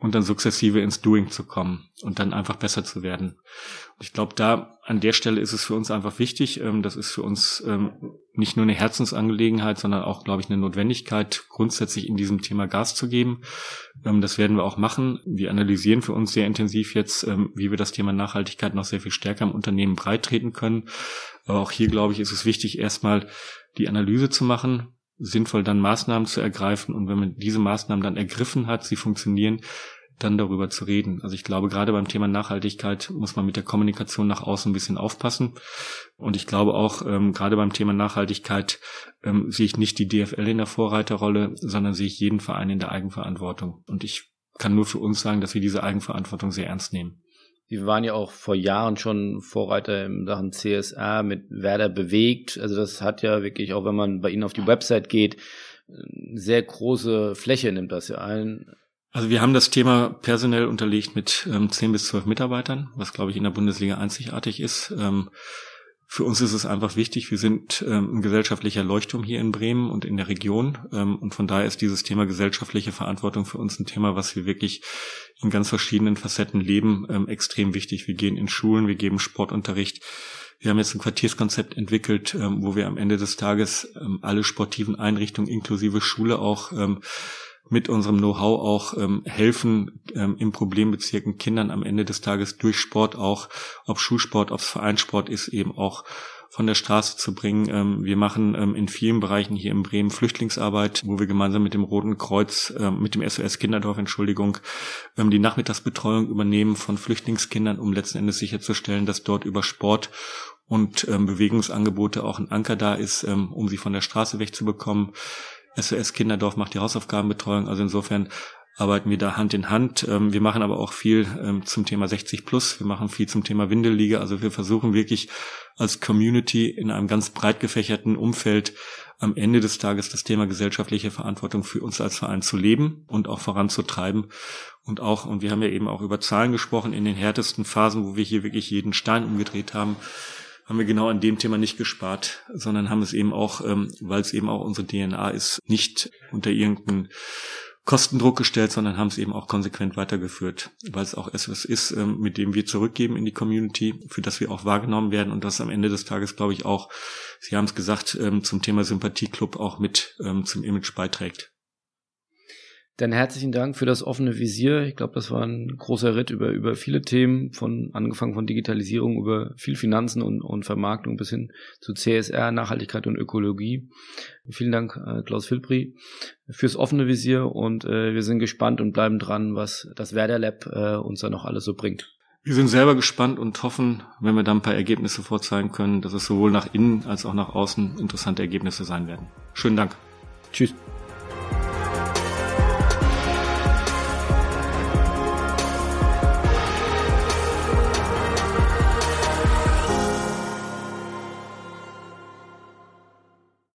und dann sukzessive ins Doing zu kommen und dann einfach besser zu werden. Und ich glaube, da an der Stelle ist es für uns einfach wichtig. Ähm, das ist für uns ähm, nicht nur eine Herzensangelegenheit, sondern auch, glaube ich, eine Notwendigkeit, grundsätzlich in diesem Thema Gas zu geben. Ähm, das werden wir auch machen. Wir analysieren für uns sehr intensiv jetzt, wie wir das Thema Nachhaltigkeit noch sehr viel stärker im Unternehmen breitreten können. Aber auch hier, glaube ich, ist es wichtig, erstmal die Analyse zu machen, sinnvoll dann Maßnahmen zu ergreifen und wenn man diese Maßnahmen dann ergriffen hat, sie funktionieren, dann darüber zu reden. Also ich glaube, gerade beim Thema Nachhaltigkeit muss man mit der Kommunikation nach außen ein bisschen aufpassen. Und ich glaube auch, ähm, gerade beim Thema Nachhaltigkeit ähm, sehe ich nicht die DFL in der Vorreiterrolle, sondern sehe ich jeden Verein in der Eigenverantwortung. Und ich kann nur für uns sagen, dass wir diese Eigenverantwortung sehr ernst nehmen. Wir waren ja auch vor Jahren schon Vorreiter in Sachen CSR mit Werder bewegt. Also das hat ja wirklich, auch wenn man bei Ihnen auf die Website geht, sehr große Fläche nimmt das ja ein. Also wir haben das Thema personell unterlegt mit ähm, 10 bis 12 Mitarbeitern, was glaube ich in der Bundesliga einzigartig ist. Ähm, für uns ist es einfach wichtig, wir sind ähm, ein gesellschaftlicher Leuchtturm hier in Bremen und in der Region. Ähm, und von daher ist dieses Thema gesellschaftliche Verantwortung für uns ein Thema, was wir wirklich in ganz verschiedenen Facetten leben, ähm, extrem wichtig. Wir gehen in Schulen, wir geben Sportunterricht. Wir haben jetzt ein Quartierskonzept entwickelt, ähm, wo wir am Ende des Tages ähm, alle sportiven Einrichtungen inklusive Schule auch ähm, mit unserem Know-how auch ähm, helfen, ähm, im Problembezirken Kindern am Ende des Tages durch Sport auch, ob Schulsport, ob es Vereinssport ist, eben auch von der Straße zu bringen. Ähm, wir machen ähm, in vielen Bereichen hier in Bremen Flüchtlingsarbeit, wo wir gemeinsam mit dem Roten Kreuz, ähm, mit dem SOS Kinderdorf, Entschuldigung, die Nachmittagsbetreuung übernehmen von Flüchtlingskindern, um letzten Endes sicherzustellen, dass dort über Sport und Bewegungsangebote auch ein Anker da ist, um sie von der Straße wegzubekommen. SOS Kinderdorf macht die Hausaufgabenbetreuung. Also insofern arbeiten wir da Hand in Hand. Ähm, wir machen aber auch viel ähm, zum Thema 60 plus. Wir machen viel zum Thema Windelliga. Also wir versuchen wirklich als Community in einem ganz breit gefächerten Umfeld am Ende des Tages das Thema gesellschaftliche Verantwortung für uns als Verein zu leben und auch voranzutreiben. Und auch, und wir haben ja eben auch über Zahlen gesprochen, in den härtesten Phasen, wo wir hier wirklich jeden Stein umgedreht haben, haben wir genau an dem Thema nicht gespart, sondern haben es eben auch, ähm, weil es eben auch unsere DNA ist, nicht unter irgendeinen Kostendruck gestellt, sondern haben es eben auch konsequent weitergeführt, weil es auch etwas ist, ähm, mit dem wir zurückgeben in die Community, für das wir auch wahrgenommen werden und das am Ende des Tages, glaube ich, auch, Sie haben es gesagt, ähm, zum Thema Sympathieclub auch mit ähm, zum Image beiträgt. Dann herzlichen Dank für das offene Visier. Ich glaube, das war ein großer Ritt über, über viele Themen, von angefangen von Digitalisierung über viel Finanzen und, und Vermarktung bis hin zu CSR, Nachhaltigkeit und Ökologie. Vielen Dank, äh, Klaus Filbri, fürs offene Visier und äh, wir sind gespannt und bleiben dran, was das Werder Lab äh, uns da noch alles so bringt. Wir sind selber gespannt und hoffen, wenn wir da ein paar Ergebnisse vorzeigen können, dass es sowohl nach innen als auch nach außen interessante Ergebnisse sein werden. Schönen Dank. Tschüss.